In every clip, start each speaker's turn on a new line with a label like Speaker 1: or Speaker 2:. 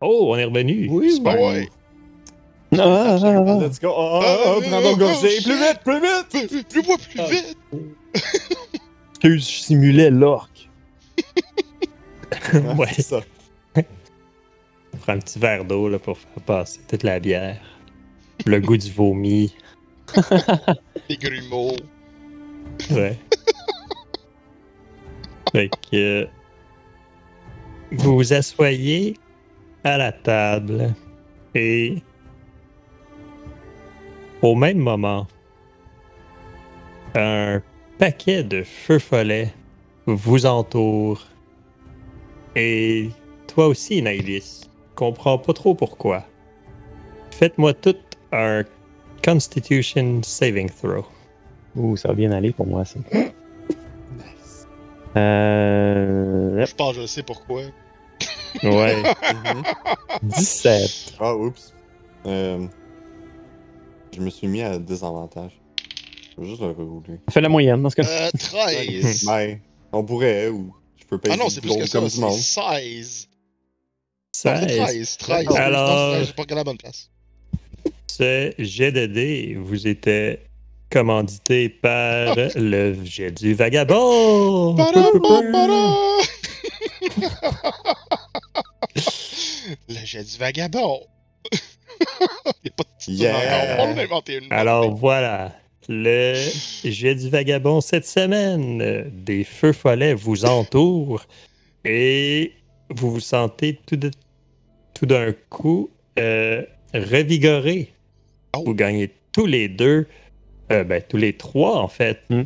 Speaker 1: Oh, on est revenu.
Speaker 2: Oui,
Speaker 1: Super.
Speaker 3: Ouais.
Speaker 2: Ah, ah, ah, ah.
Speaker 4: Let's go. Oh, oh, oh, prends ton gorgée. Plus vite, plus vite.
Speaker 3: Plus, plus moi, plus
Speaker 4: Ah.
Speaker 3: vite!
Speaker 2: Excuse, je simulais l'orque.
Speaker 4: Ouais,
Speaker 1: Ouais.
Speaker 4: c'est ça.
Speaker 1: Prends un petit verre d'eau là, pour faire passer toute la bière. Le goût du vomi.
Speaker 3: Les grumeaux.
Speaker 1: Ouais. fait que. euh, Vous vous asseyez à la table et. Au même moment, un paquet de feux follets vous entoure. Et toi aussi, Naïlis. Comprends pas trop pourquoi. Faites-moi tout un Constitution Saving Throw.
Speaker 2: Ouh, ça va bien aller pour moi, ça.
Speaker 4: Nice.
Speaker 2: Euh...
Speaker 3: Je pense que je sais pourquoi.
Speaker 1: Ouais.
Speaker 4: Mhm.
Speaker 2: 17.
Speaker 4: Ah, oups. Euh, je me suis mis à désavantage. Je vais juste le rerouler.
Speaker 2: Fait la moyenne dans ce cas
Speaker 3: Euh, 13.
Speaker 4: Ben, on pourrait, ou je peux pas
Speaker 3: ah non, c'est plus que ça,
Speaker 4: comme du monde.
Speaker 3: c'est 16. Non, c'est
Speaker 1: 16.
Speaker 3: 13. 13.
Speaker 1: Alors-
Speaker 3: J'ai pas regardé la bonne place.
Speaker 1: Ce jet de dés vous était commandité par le jet du vagabond.
Speaker 3: Le jet du vagabond. Il n'y a pas de titre
Speaker 4: Yeah.
Speaker 3: encore. On va en inventer une.
Speaker 1: Alors voilà, le jet du vagabond cette semaine. Des feux follets vous entourent et vous vous sentez tout de- tout d'un coup euh, revigoré.
Speaker 3: Oh.
Speaker 1: Vous gagnez tous les deux, euh, ben, tous les trois en fait,
Speaker 2: Hmm.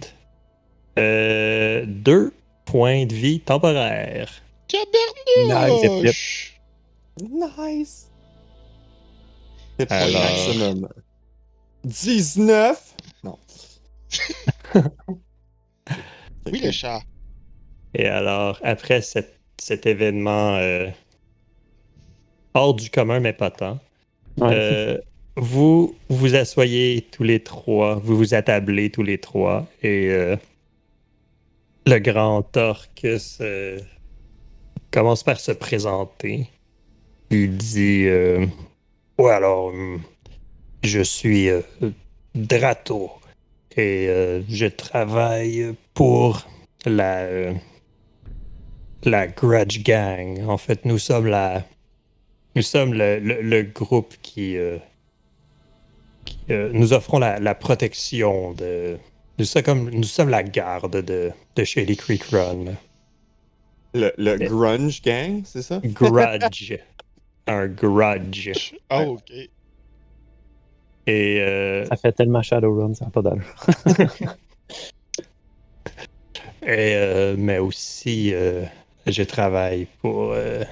Speaker 1: euh, deux points de vie temporaires.
Speaker 4: Nice! Hit point
Speaker 1: Alors-
Speaker 4: maximum. 19! Non.
Speaker 3: Oui, le chat.
Speaker 1: Et alors, après cet, cet événement euh, hors du commun, mais pas tant,
Speaker 2: Ouais.
Speaker 1: euh, vous vous asseyez tous les trois, vous vous attablez tous les trois, et euh, le grand orque se- commence par se présenter. Il dit euh, Ouais, alors, hum, je suis euh, Drato, et euh, je travaille pour la. euh, la Grudge Gang. En fait, nous sommes la. Nous sommes le, le- groupe qui. euh, euh, nous offrons la, la protection de. Nous sommes, comme, nous sommes la garde de, de Shady Creek Run.
Speaker 4: Le, le Grunge Gang, c'est ça?
Speaker 1: Grudge. Un grudge.
Speaker 3: Ah, ok.
Speaker 1: Et. euh,
Speaker 2: Ça fait tellement Shadowrun, ça n'a pas d'allure.
Speaker 1: Et, euh, mais aussi, euh, je travaille pour, euh,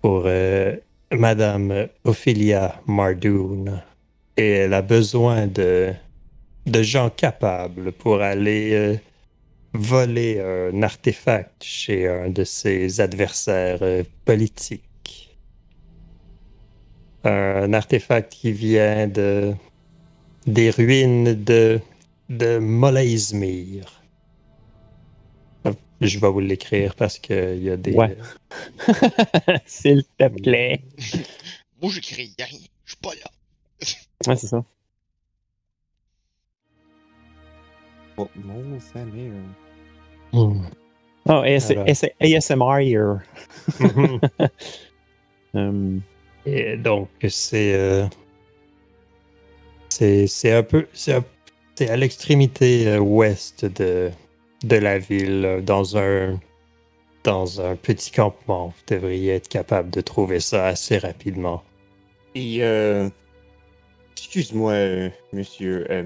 Speaker 1: pour euh, Madame Ophelia Mardoon. Et elle a besoin de, de gens capables pour aller euh, voler un artefact chez un de ses adversaires euh, politiques. Un artefact qui vient de, des ruines de de Molaizmir. Je vais vous l'écrire parce qu'il y a des.
Speaker 2: Ouais. S'il te plaît.
Speaker 3: Moi, j'écris rien. Je suis pas là.
Speaker 2: Ouais, c'est ça.
Speaker 4: Oh,
Speaker 2: AS-. AS- ASMR here. Um,
Speaker 1: Et donc, c'est. euh, c'est c'est un peu. C'est à l'extrémité euh, ouest de, de la ville, euh, dans un. Dans un petit campement. Vous devriez être capable de trouver ça assez rapidement.
Speaker 4: Et, euh. Excuse-moi, euh, monsieur. euh,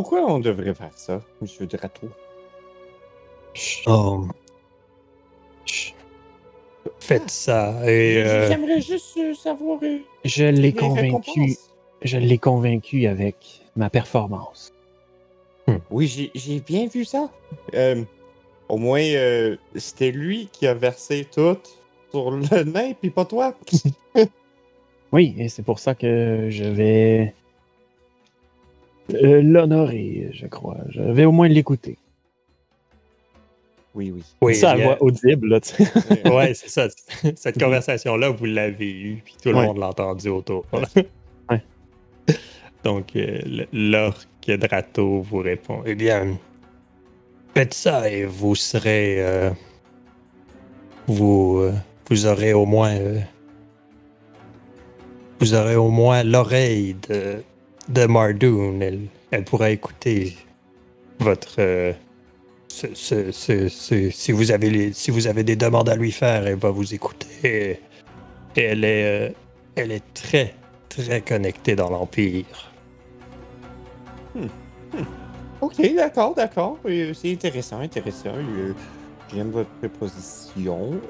Speaker 4: pourquoi on devrait faire ça, monsieur Drato?
Speaker 1: Oh. Faites ça et. euh,
Speaker 4: J'aimerais juste euh, savoir. euh,
Speaker 2: je l'ai convaincu. Je l'ai convaincu avec ma performance.
Speaker 4: Oui, j'ai- bien vu ça. Euh, au moins, c'était lui qui a versé tout sur le nain, puis pas toi.
Speaker 2: Oui, et c'est pour ça que je vais l'honorer, je crois. Je vais au moins l'écouter.
Speaker 4: Oui, oui.
Speaker 1: Oui,
Speaker 2: ça voix audible, là, tu sais.
Speaker 1: ouais, c'est ça. Cette conversation-là, vous l'avez eue, puis tout le
Speaker 2: Ouais.
Speaker 1: monde l'a entendu autour.
Speaker 2: Ouais.
Speaker 1: Donc, euh, l'orque Drato vous répond Eh bien, faites ça et vous serez. euh, vous, euh, vous aurez au moins. euh, vous aurez au moins l'oreille de, de Mardoon. Elle, pourra écouter votre. euh, si, vous avez des demandes à lui faire, elle va vous écouter. Et elle est, euh, très, très connectée dans l'Empire.
Speaker 4: Ok, d'accord, d'accord. Euh, C'est intéressant, intéressant. J'aime votre proposition.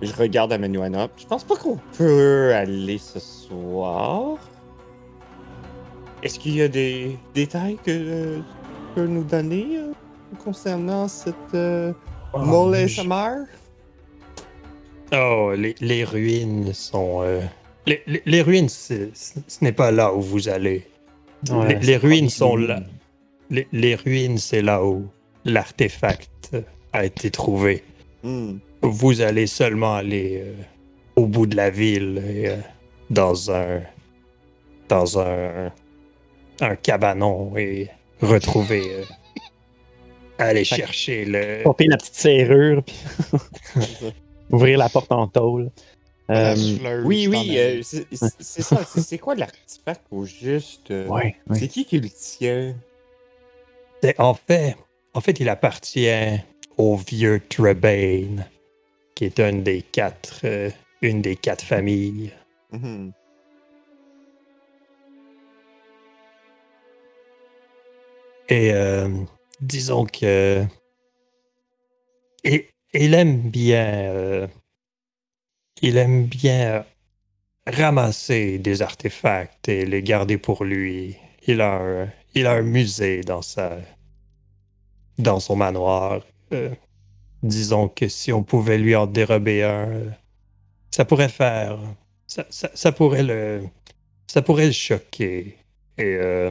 Speaker 4: Je regarde à Manuana. Je pense pas qu'on peut aller ce soir. Est-ce qu'il y a des détails que euh, tu peux nous donner euh, concernant cette euh, Mole
Speaker 1: je-
Speaker 4: SMR?
Speaker 1: Oh, les, les ruines sont. euh, les, les- les ruines, ce ce n'est pas là où vous allez.
Speaker 2: Ouais,
Speaker 1: les, ruines sont là. Les, les ruines, c'est là où l'artefact a été trouvé.
Speaker 4: Hmm.
Speaker 1: Vous allez seulement aller euh, au bout de la ville et euh, dans un dans un un cabanon et retrouver euh, aller
Speaker 2: Fait
Speaker 1: chercher le
Speaker 2: Porter la petite serrure, puis ouvrir la porte en tôle. Euh,
Speaker 4: Oui, oui, euh, c'est ça. C'est quoi l'artefact au juste? euh,
Speaker 2: ouais, ouais.
Speaker 4: C'est qui qui le tient?
Speaker 1: En fait, en fait, il appartient au vieux Trebane, qui est une des quatre, euh, une des quatre familles.
Speaker 4: Mhm.
Speaker 1: Et euh, disons que et, il aime bien, euh, il aime bien ramasser des artefacts et les garder pour lui. Il a un, il a un musée dans sa, dans son manoir. Euh, disons que si on pouvait lui en dérober un, ça pourrait faire, ça, ça, ça pourrait le, ça pourrait le choquer. Et euh,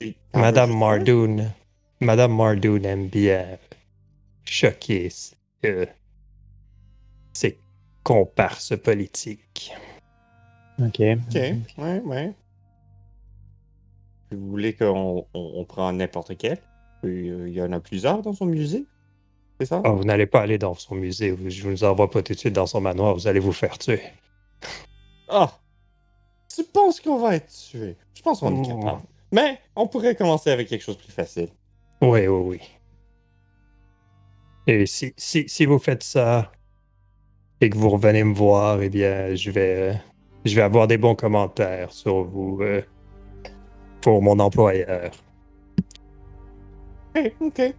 Speaker 4: Et-
Speaker 1: Madame? Mardoon, Madame Mardoon aime bien choquer ses, euh, ses comparses politiques.
Speaker 2: Ok.
Speaker 4: Ok, ouais, ouais. Vous voulez qu'on on, on prend n'importe quel? Euh, Il y en a plusieurs dans son musée? C'est ça?
Speaker 1: Ah, vous n'allez pas aller dans son musée, je vous envoie pas tout de suite dans son manoir, vous allez vous faire tuer.
Speaker 4: Ah! Tu penses qu'on va être tué? Je pense qu'on est
Speaker 1: Oh.
Speaker 4: capable. Mais on pourrait commencer avec quelque chose de plus facile.
Speaker 1: Oui, oui, oui. Et si, si, si vous faites ça et que vous revenez me voir, eh bien, je vais, je vais avoir des bons commentaires sur vous euh, pour mon employeur.
Speaker 4: Ok, ok.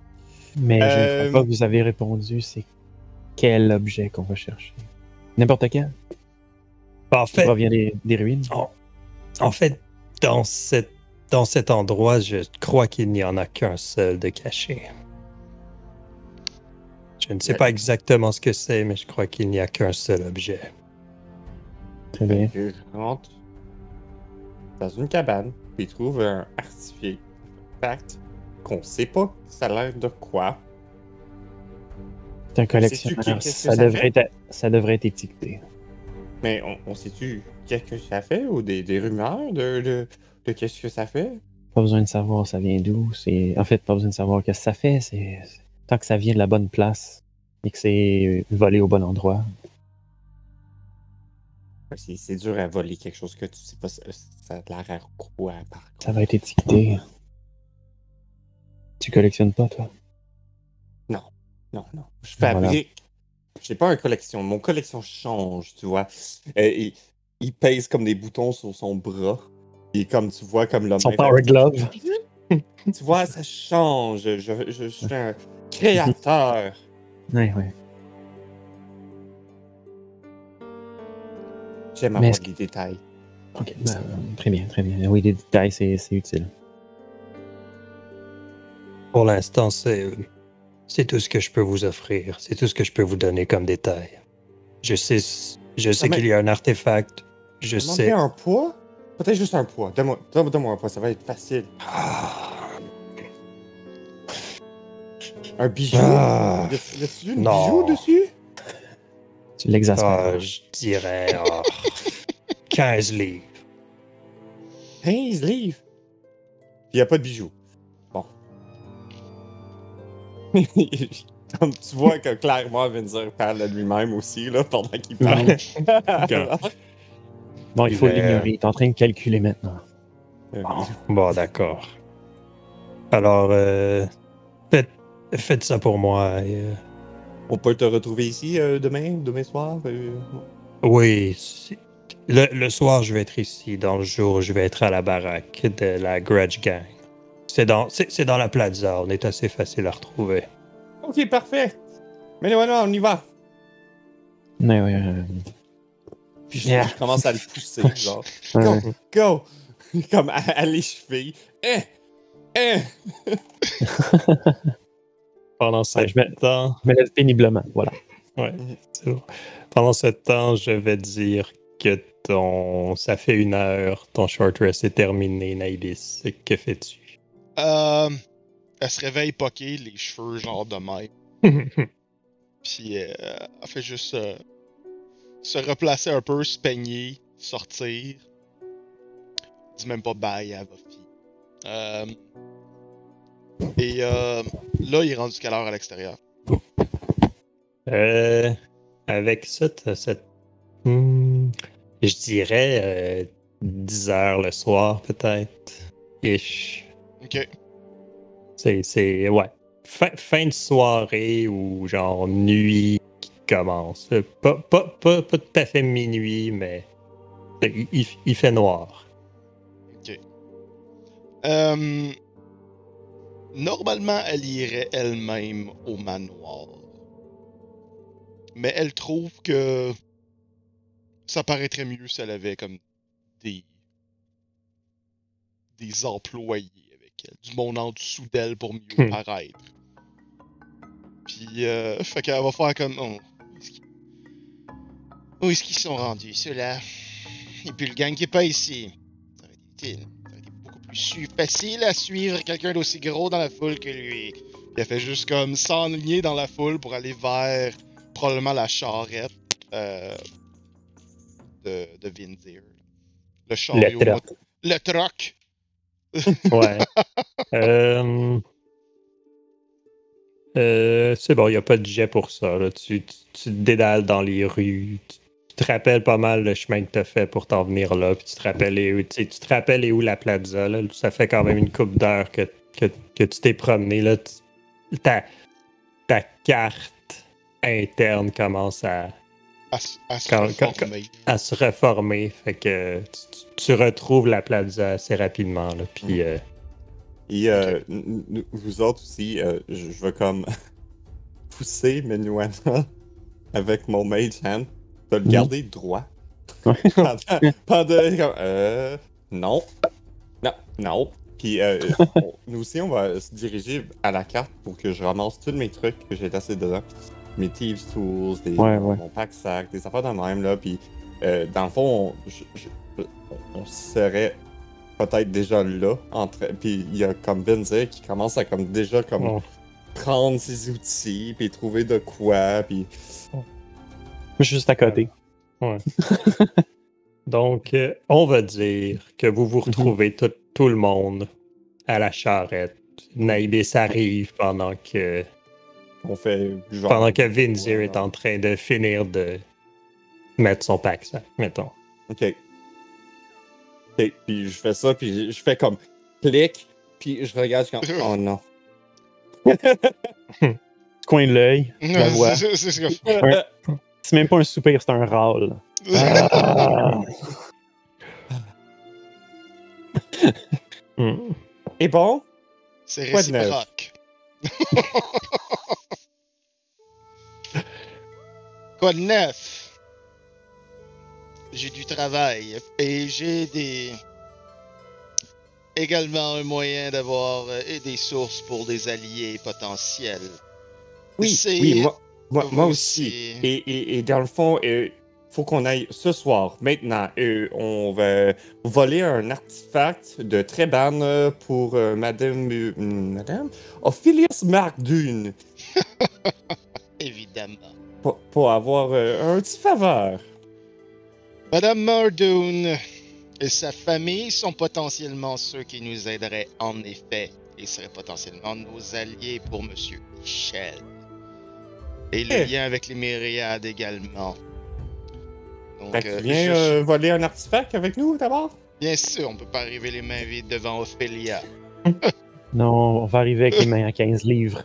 Speaker 2: Mais je ne
Speaker 4: Euh,
Speaker 2: crois pas que vous avez répondu, c'est quel objet qu'on va chercher. N'importe quel.
Speaker 1: En
Speaker 2: Ça
Speaker 1: fait,
Speaker 2: provient des, des ruines.
Speaker 1: En fait, dans, cette, dans cet endroit, je crois qu'il n'y en a qu'un seul de caché. Je ne sais pas exactement ce que c'est, mais je crois qu'il n'y a qu'un seul objet.
Speaker 2: Très bien.
Speaker 4: Je rentre dans une cabane, puis trouve un artefact qu'on sait pas ça a l'air de quoi?
Speaker 2: C'est un collectionneur. Ça,
Speaker 4: ça
Speaker 2: devrait être, ça devrait être étiqueté.
Speaker 4: Mais on, on sait-tu qu'est-ce que ça fait ou des, des rumeurs de, de, de qu'est-ce que ça fait?
Speaker 2: Pas besoin de savoir ça vient d'où. C'est En fait, pas besoin de savoir qu'est-ce que ça fait. C'est Tant que ça vient de la bonne place et que c'est volé au bon endroit.
Speaker 4: C'est dur à voler quelque chose que tu sais pas ça, ça a l'air à quoi par contre.
Speaker 2: Ça va être étiqueté. Tu collectionnes pas, toi?
Speaker 4: Non, non. Je
Speaker 2: Voilà.
Speaker 4: fabrique. J'ai pas une collection. Mon collection change, tu vois. Euh, il, il pèse comme des boutons sur son bras. Et comme tu vois, comme l'homme.
Speaker 2: Son power glove.
Speaker 4: Tu vois, ça change. Je, je, je suis un créateur.
Speaker 2: Ouais, ouais.
Speaker 4: J'aime avoir des détails.
Speaker 2: Ok, ben, très bien, très bien. Oui, des détails, c'est utile.
Speaker 1: Pour l'instant, c'est c'est tout ce que je peux vous offrir. C'est tout ce que je peux vous donner comme détail. Je sais, je sais
Speaker 4: Ah, mais-
Speaker 1: qu'il y a un artefact. Je
Speaker 4: Demandez
Speaker 1: sais.
Speaker 4: un poids? Peut-être juste un poids. Donne-moi donne- donne-moi un poids, ça va être facile.
Speaker 1: Ah.
Speaker 4: Un bijou?
Speaker 1: Ah,
Speaker 4: Y a- bijou dessus?
Speaker 2: Tu l'exaspères.
Speaker 1: ah, je dirais ah, 15 livres.
Speaker 4: 15 livres? Puis y a pas de bijoux. Comme tu vois que clairement Vinzer parle de lui-même aussi, là, pendant qu'il parle.
Speaker 2: Bon, il faut
Speaker 1: euh,
Speaker 2: l'ignorer. Il est en train de calculer maintenant.
Speaker 1: Bon, d'accord. Alors, euh, faites, faites ça pour moi. et, euh,
Speaker 4: On peut te retrouver ici euh, demain, demain soir? euh,
Speaker 1: oui, le soir, je vais être ici. Dans le jour, je vais être à la baraque de la Grudge Gang. C'est dans, c'est, c'est dans la plaza. On est assez facile à retrouver.
Speaker 4: Ok, parfait. Mais voilà, on y va.
Speaker 2: Mais euh,
Speaker 4: Puis je,
Speaker 2: Yeah.
Speaker 4: je commence à le pousser, genre.
Speaker 2: euh,
Speaker 4: Go! Comme à, à les chevilles. Eh! Eh!
Speaker 1: Pendant ce
Speaker 2: Ouais, je mets-
Speaker 1: temps,
Speaker 2: je me lève péniblement. Voilà.
Speaker 1: Ouais, c'est bon. Pendant ce temps, je vais dire que ton. Ça fait une heure, ton short rest est terminé, Naïdis. Que fais-tu?
Speaker 3: Euh, elle se réveille poquée, les cheveux genre de même. Puis euh, elle fait juste euh, se replacer un peu, se peigner, sortir. Dit même pas bye à Buffy. Euh, et là, il est rendu quelle heure à l'extérieur?
Speaker 1: Euh, avec ça, t'as cette. Hmm, je dirais euh, 10 heures le soir, peut-être. Ish.
Speaker 3: Ok.
Speaker 1: C'est, c'est, ouais. Fin, fin de soirée ou genre nuit qui commence. Pas, pas, pas, pas tout à fait minuit, mais il, il- il fait noir.
Speaker 3: Ok. Euh, normalement, elle irait elle-même au manoir. Mais elle trouve que ça paraîtrait mieux si elle avait comme des des employés du monde en dessous d'elle pour mieux
Speaker 1: Hmm.
Speaker 3: paraître. Puis, euh, fait qu'elle va faire comme. Oh, où est-ce qu'ils- où est-ce qu'ils sont rendus, ceux-là? Et puis le gang qui est pas ici. Ça aurait été, ça aurait été beaucoup plus facile à suivre quelqu'un d'aussi gros dans la foule que lui. Puis elle fait juste comme s'enligner dans la foule pour aller vers probablement la charrette euh, de, de Vinzir. Le chariot.
Speaker 1: Le
Speaker 3: mot- Le troc.
Speaker 1: Ouais. Euh, euh, c'est bon, il n'y a pas de jet pour ça. là. Tu, tu, te dédales dans les rues. Tu, te rappelles pas mal le chemin que tu as fait pour t'en venir là. Puis tu te rappelles où, tu, te rappelles où la plaza. Là. Ça fait quand même une couple d'heures que, que, que tu t'es promené. Là. Ta, ta carte interne commence à,
Speaker 3: À, se
Speaker 1: Quand- quand-
Speaker 3: reformer.
Speaker 1: à se reformer. Fait que tu, tu- tu retrouves la plaza assez rapidement. Là. Puis. euh,
Speaker 4: Et euh, vous autres aussi, euh, je, je vais comme pousser Menuana avec mon mage hand, de le
Speaker 2: Mhm.
Speaker 4: garder droit? Pendant, pendant- comme, euh, non, non, non. Puis euh, on- nous aussi, on va se diriger à la carte pour que je ramasse tous mes trucs que j'ai laissés dedans. Mes Thieves Tools, des,
Speaker 2: Ouais, ouais.
Speaker 4: mon pack sac, des affaires de même. Là, puis euh, dans le fond, on, je- je- on- on serait peut-être déjà là. Entre... Puis il y a comme Benzer qui commence à comme déjà comme
Speaker 1: Oh.
Speaker 4: prendre ses outils, puis trouver de quoi, puis...
Speaker 2: Juste à côté.
Speaker 1: Donc, euh, on va dire que vous vous retrouvez tout, tout le monde à la charrette. Naibis arrive pendant que,
Speaker 4: On fait genre...
Speaker 1: pendant que Vinzir est en train de finir de mettre son pack sac, mettons.
Speaker 4: Ok. Ok, puis je fais ça, puis je fais comme clic, puis je regarde, je suis comme, oh non.
Speaker 2: Coin de l'œil, la voix.
Speaker 3: C'est-
Speaker 2: même pas un soupir, c'est un râle. Ah.
Speaker 4: Et bon,
Speaker 3: C'est
Speaker 4: Quoi de neuf?
Speaker 3: réciproque. Quoi de neuf? J'ai du travail et j'ai des. également un moyen d'avoir euh, des sources pour des alliés potentiels.
Speaker 4: oui,
Speaker 3: C'est-
Speaker 4: oui, moi, moi, moi aussi. Et, et, et dans le fond, euh, tu faut qu'on aille ce soir, maintenant. Et on va voler un artefact de Treban euh, pour euh, Madame, euh, Madame? Ophilius Markdune
Speaker 3: Évidemment.
Speaker 4: Pour, pour avoir euh, un petit faveur.
Speaker 3: Madame Mardoon et sa famille sont potentiellement ceux qui nous aideraient en effet. Ils seraient potentiellement nos alliés pour Monsieur Michel. Et le
Speaker 4: Eh.
Speaker 3: lien avec les myriades également. Donc,
Speaker 4: Fait que
Speaker 3: euh,
Speaker 4: tu viens
Speaker 3: je-
Speaker 4: euh, voler un artefact avec nous d'abord?
Speaker 3: bien sûr, on peut pas arriver les mains vides devant Ophélia.
Speaker 2: Non, on va arriver avec les mains à 15 livres.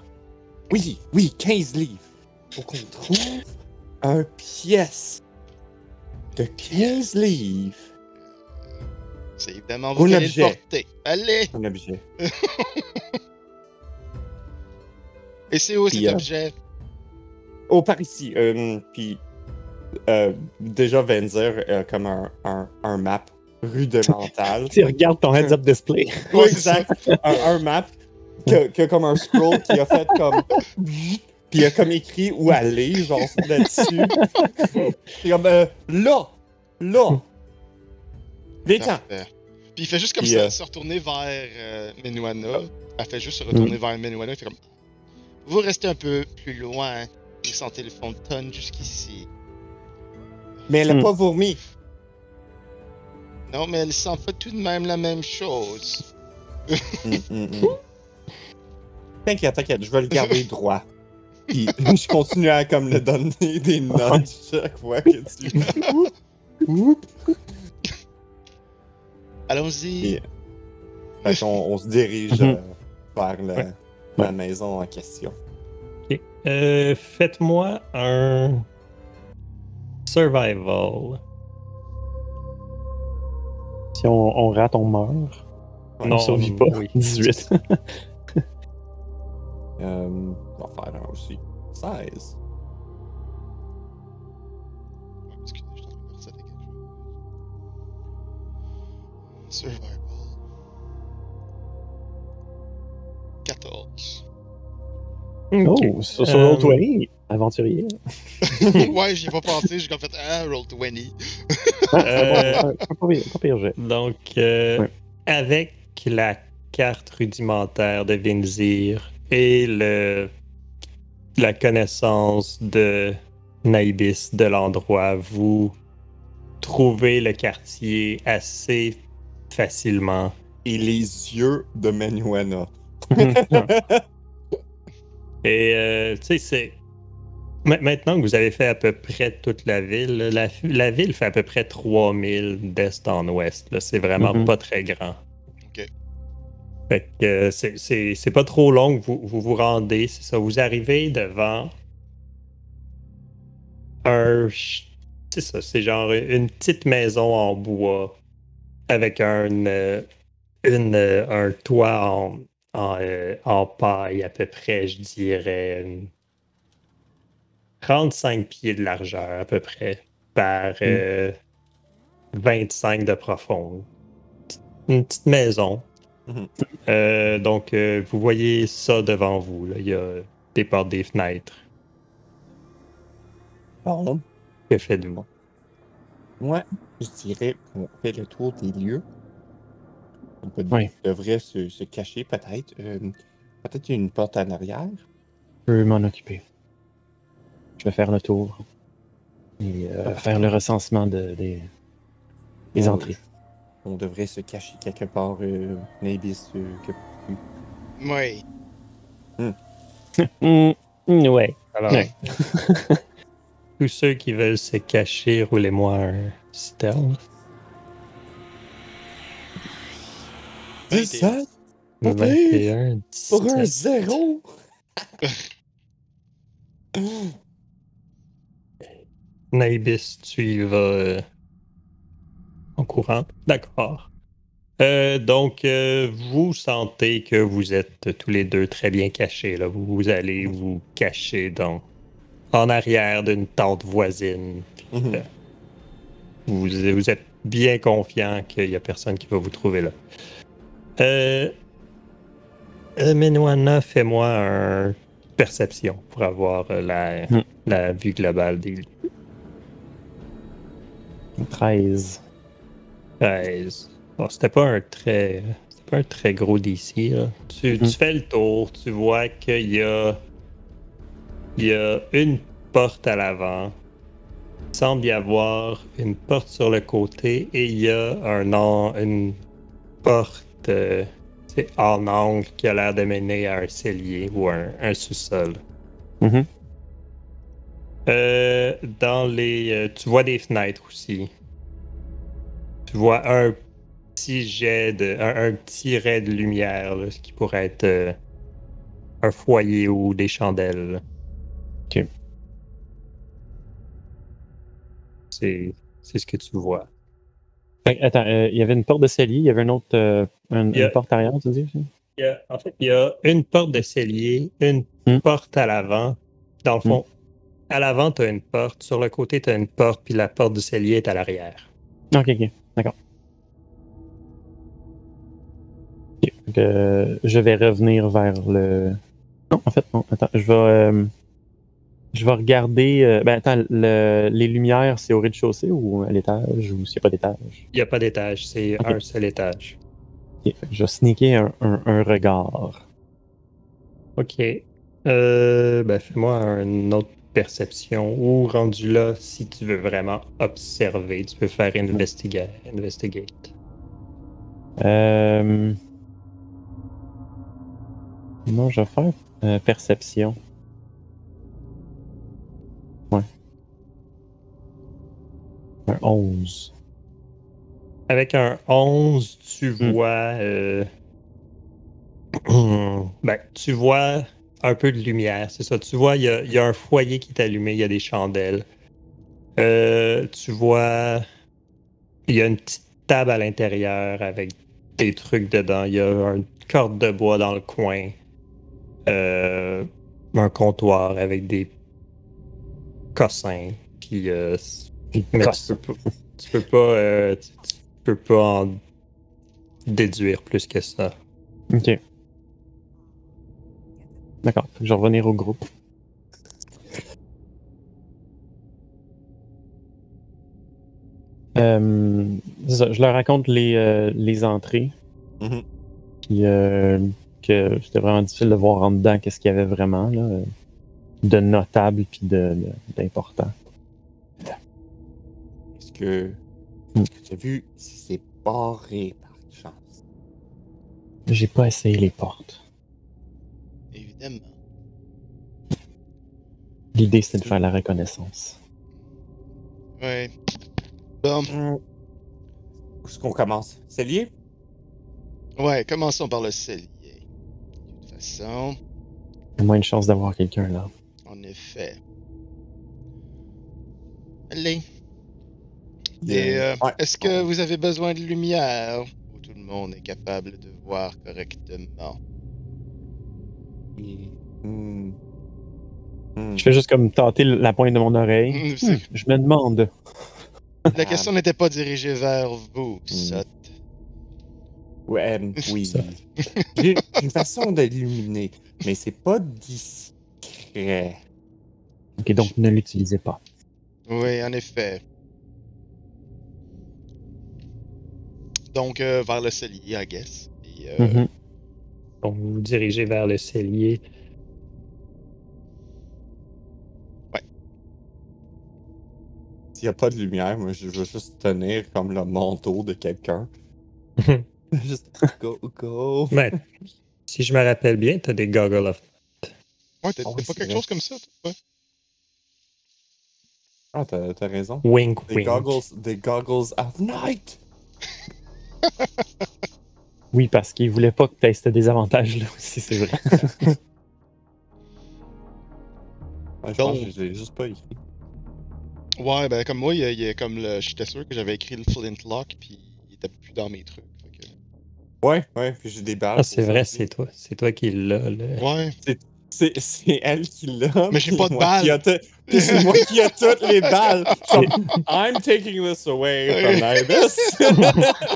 Speaker 4: Oui, oui, 15 livres. Faut qu'on trouve un pièce de 15 livres.
Speaker 3: C'est évidemment vous
Speaker 4: Un
Speaker 3: qui allez le
Speaker 4: objet.
Speaker 3: porter. Allez!
Speaker 4: Un objet.
Speaker 3: Et c'est où cet
Speaker 4: euh,
Speaker 3: objet?
Speaker 4: Oh, par ici. Euh, puis, euh, déjà, Venzer a comme un, un, un map rudimental.
Speaker 2: Tu regardes ton heads-up display.
Speaker 4: Oui, exact. Un, un map qui a, qui a comme un scroll qui a fait comme. Puis il a comme écrit où aller, genre là-dessus. Puis comme, euh, là! Là!
Speaker 3: Parfait. Puis il fait juste comme
Speaker 4: Puis,
Speaker 3: ça,
Speaker 4: euh,
Speaker 3: se retourner vers euh, Menuana. Elle fait juste se retourner vers Menuana. Il fait comme. Vous restez un peu plus loin. Vous sentez le fond de tonne jusqu'ici.
Speaker 4: Mais elle a
Speaker 2: Hmm.
Speaker 4: pas vomi.
Speaker 3: Non, mais elle sent pas tout de même la même chose.
Speaker 4: Hum, hum. T'inquiète, t'inquiète, je vais le garder droit. Puis je continue à comme le donner des notes chaque fois que tu.
Speaker 3: Allons-y.
Speaker 4: Et- Fait qu'on on se dirige
Speaker 2: Mhm.
Speaker 4: euh, vers
Speaker 1: Ouais.
Speaker 4: la maison en question.
Speaker 1: Ok. Euh, Faites-moi un survival.
Speaker 2: Si on, on rate, on meurt.
Speaker 4: Ouais.
Speaker 2: on
Speaker 1: Non,
Speaker 2: survit pas.
Speaker 1: oui.
Speaker 2: 18.
Speaker 4: Euh, on va faire un aussi. 16.
Speaker 3: Excusez, je suis en train de resetter quelque chose. Survival. 14.
Speaker 1: Ok.
Speaker 2: Oh, sur, sur
Speaker 1: Euh,
Speaker 2: Roll20, aventurier.
Speaker 3: ouais, j'y ai pas pensé, j'ai comme fait Ah, roll 20.
Speaker 1: Euh,
Speaker 2: Pas- pas pire- pas pire jet.
Speaker 1: Donc, euh,
Speaker 2: Ouais.
Speaker 1: avec la carte rudimentaire de Vinzir et le, la connaissance de Naibis de l'endroit, vous trouvez le quartier assez facilement.
Speaker 4: Et les yeux de Menuena.
Speaker 1: Et, euh, tu sais, c'est. Ma- Maintenant que vous avez fait à peu près toute la ville, la, la ville fait à peu près 3000 d'est en ouest. là. C'est vraiment
Speaker 2: Mhm.
Speaker 1: pas très grand. Fait que euh, c'est- c'est c'est pas trop long que vous vous, vous rendez, c'est ça. Vous arrivez devant un. C'est ça, c'est genre une petite maison en bois avec un, euh, une, euh, un toit en, en, euh, en paille à peu près, je dirais. une 35 pieds de largeur à peu près par euh, 25 de profond. Une petite maison. Euh, donc, euh, vous voyez ça devant vous. là. Il y a des portes, des fenêtres.
Speaker 4: Bon.
Speaker 1: Que faites-vous?
Speaker 4: Moi, je dirais qu'on fait le tour des lieux. On peut-
Speaker 2: Oui.
Speaker 4: devrait se, se cacher peut-être. Euh, peut-être qu'il y a une porte en arrière.
Speaker 2: Je peux m'en occuper. Je vais faire le tour. Et euh, faire le recensement de, des, entrées.
Speaker 4: On devrait se cacher quelque part. Euh, Nabis, euh, que-
Speaker 3: Oui.
Speaker 2: Mm, mm, ouais.
Speaker 1: Alors,
Speaker 2: Ouais.
Speaker 1: tous ceux qui veulent se cacher, roulez-moi un stealth.
Speaker 4: 17 Pas pire.
Speaker 1: 21,
Speaker 4: pour un
Speaker 1: 17.
Speaker 4: zéro?
Speaker 1: Naibis, tu y vas euh, en courant. D'accord. Euh, donc, euh, vous sentez que vous êtes tous les deux très bien cachés. Là. Vous, vous allez vous cacher dans, en arrière d'une tente voisine.
Speaker 4: Mhm.
Speaker 1: Vous, vous êtes bien confiant qu'il n'y a personne qui va vous trouver là. Euh, euh, Menuana, fais-moi un perception pour avoir euh, la,
Speaker 2: Hmm.
Speaker 1: la vue globale des lieux.
Speaker 2: 13.
Speaker 1: 13. Bon, c'était pas un très. C'était pas un très gros DC. Là. Tu, tu
Speaker 2: Mhm.
Speaker 1: fais le tour, tu vois qu'il y a. Il y a une porte à l'avant. Il semble y avoir une porte sur le côté et il y a un an, une porte euh, en angle qui a l'air de mener à un cellier ou un, un sous-sol.
Speaker 2: Mhm.
Speaker 1: Euh, dans les. euh, tu vois des fenêtres aussi. Tu vois un petit jet de. un, un petit ray de lumière, là, ce qui pourrait être euh, un foyer ou des chandelles.
Speaker 2: Ok.
Speaker 1: C'est. C'est ce que tu vois.
Speaker 2: Attends, euh, il y avait une porte de cellier, il y avait une autre euh,
Speaker 1: a-
Speaker 2: une porte arrière, tu dis?
Speaker 1: Il y a- en fait, il y a une porte de cellier, une
Speaker 2: Hmm.
Speaker 1: porte à l'avant. Dans le fond, à l'avant, tu as une porte. Sur le côté, tu as une porte, puis la porte du cellier est à l'arrière.
Speaker 2: Ok, ok, d'accord. Ok, fait que, euh, je vais revenir vers le. Non, en fait, non, attends, je vais. euh, je vais regarder. euh, ben, attends, le- les lumières, c'est au rez-de-chaussée ou à l'étage ou s'il n'y a pas d'étage?
Speaker 1: Il n'y a pas d'étage, c'est un seul étage.
Speaker 2: Ok, fait que je vais sneaker un, un- un regard.
Speaker 1: Ok. Ben, fais-moi une autre perception. Ou rendu là, si tu veux vraiment observer, tu peux faire investiga- investigate.
Speaker 2: Euh... Non, je vais faire? Euh, perception. Ouais. Un 11.
Speaker 1: Avec un 11, tu
Speaker 2: Hmm.
Speaker 1: vois. euh, ben, tu vois un peu de lumière, c'est ça. Tu vois, il y a, un foyer qui est allumé, il y a des chandelles. Euh, tu vois, il y a une petite table à l'intérieur avec des trucs dedans. Il y a une corde de bois dans le coin. Euh, un comptoir avec des cossins. Puis, euh, mais tu peux pas, tu peux pas, tu peux pas en déduire plus que ça.
Speaker 2: Ok. D'accord, faut que je vais revenir au groupe. Euh, ça, je leur raconte les, euh, les entrées.
Speaker 4: Mhm.
Speaker 2: Puis euh, que c'était vraiment difficile de voir en dedans qu'est-ce qu'il y avait vraiment là, de notable puis de, de- d'important.
Speaker 4: Est-ce que. Que tu as vu si c'est barré par chance?
Speaker 2: J'ai pas essayé les portes. L'idée c'est de faire la reconnaissance.
Speaker 3: Ouais. Bon,
Speaker 4: Hmm. Où est-ce qu'on commence? Lié?
Speaker 3: ouais, commençons par le cellier. De toute façon,
Speaker 2: Il y a moins de chances d'avoir quelqu'un là.
Speaker 3: en effet. Allez. Et euh,
Speaker 4: Ouais.
Speaker 3: est-ce que vous avez besoin de lumière? Ou tout le monde est capable de voir correctement?
Speaker 4: Hmm.
Speaker 2: Je fais juste comme tâter la pointe de mon oreille.
Speaker 3: Hmm,
Speaker 2: Hmm, je me demande.
Speaker 3: La question n'était pas dirigée vers vous, Sot.
Speaker 4: Ouais, euh, oui. J'ai une façon d'illuminer, mais c'est pas discret.
Speaker 2: Ok, donc ne l'utilisez pas.
Speaker 3: Oui, en effet. Donc, euh, vers le cellier, I guess. Et, euh,
Speaker 2: Mhm.
Speaker 1: Donc, vous vous dirigez vers le cellier.
Speaker 4: S'il n'y a pas de lumière, moi je veux juste tenir comme le manteau de quelqu'un. juste go, go.
Speaker 1: Mais si je me rappelle bien, t'as des goggles of.
Speaker 3: Ouais, t'as
Speaker 4: oui,
Speaker 3: pas quelque
Speaker 4: vrai.
Speaker 3: chose comme ça, toi?
Speaker 4: Ah, t'as t'as raison.
Speaker 1: Wink,
Speaker 4: Des
Speaker 1: wink.
Speaker 4: goggles, des goggles of night.
Speaker 2: Oui, parce qu'il voulait pas que tu aies ce désavantage-là aussi, c'est vrai.
Speaker 4: Ouais, je
Speaker 3: Donc-
Speaker 4: pense que j'ai juste pas écrit.
Speaker 3: Ouais, ben comme moi, il y a, il a comme le. J'étais sûr que j'avais écrit le Flintlock, puis il était plus dans mes trucs. que-
Speaker 4: Ouais, ouais, puis j'ai des balles.
Speaker 1: Ah, c'est vrai, c'est toi. C'est toi qui l'as. le-
Speaker 3: Ouais.
Speaker 4: C'est c'est elle qui l'a.
Speaker 3: Mais j'ai pas de balles.
Speaker 4: puis c'est moi qui a toutes les balles. Comme, I'm taking this away from Ibis.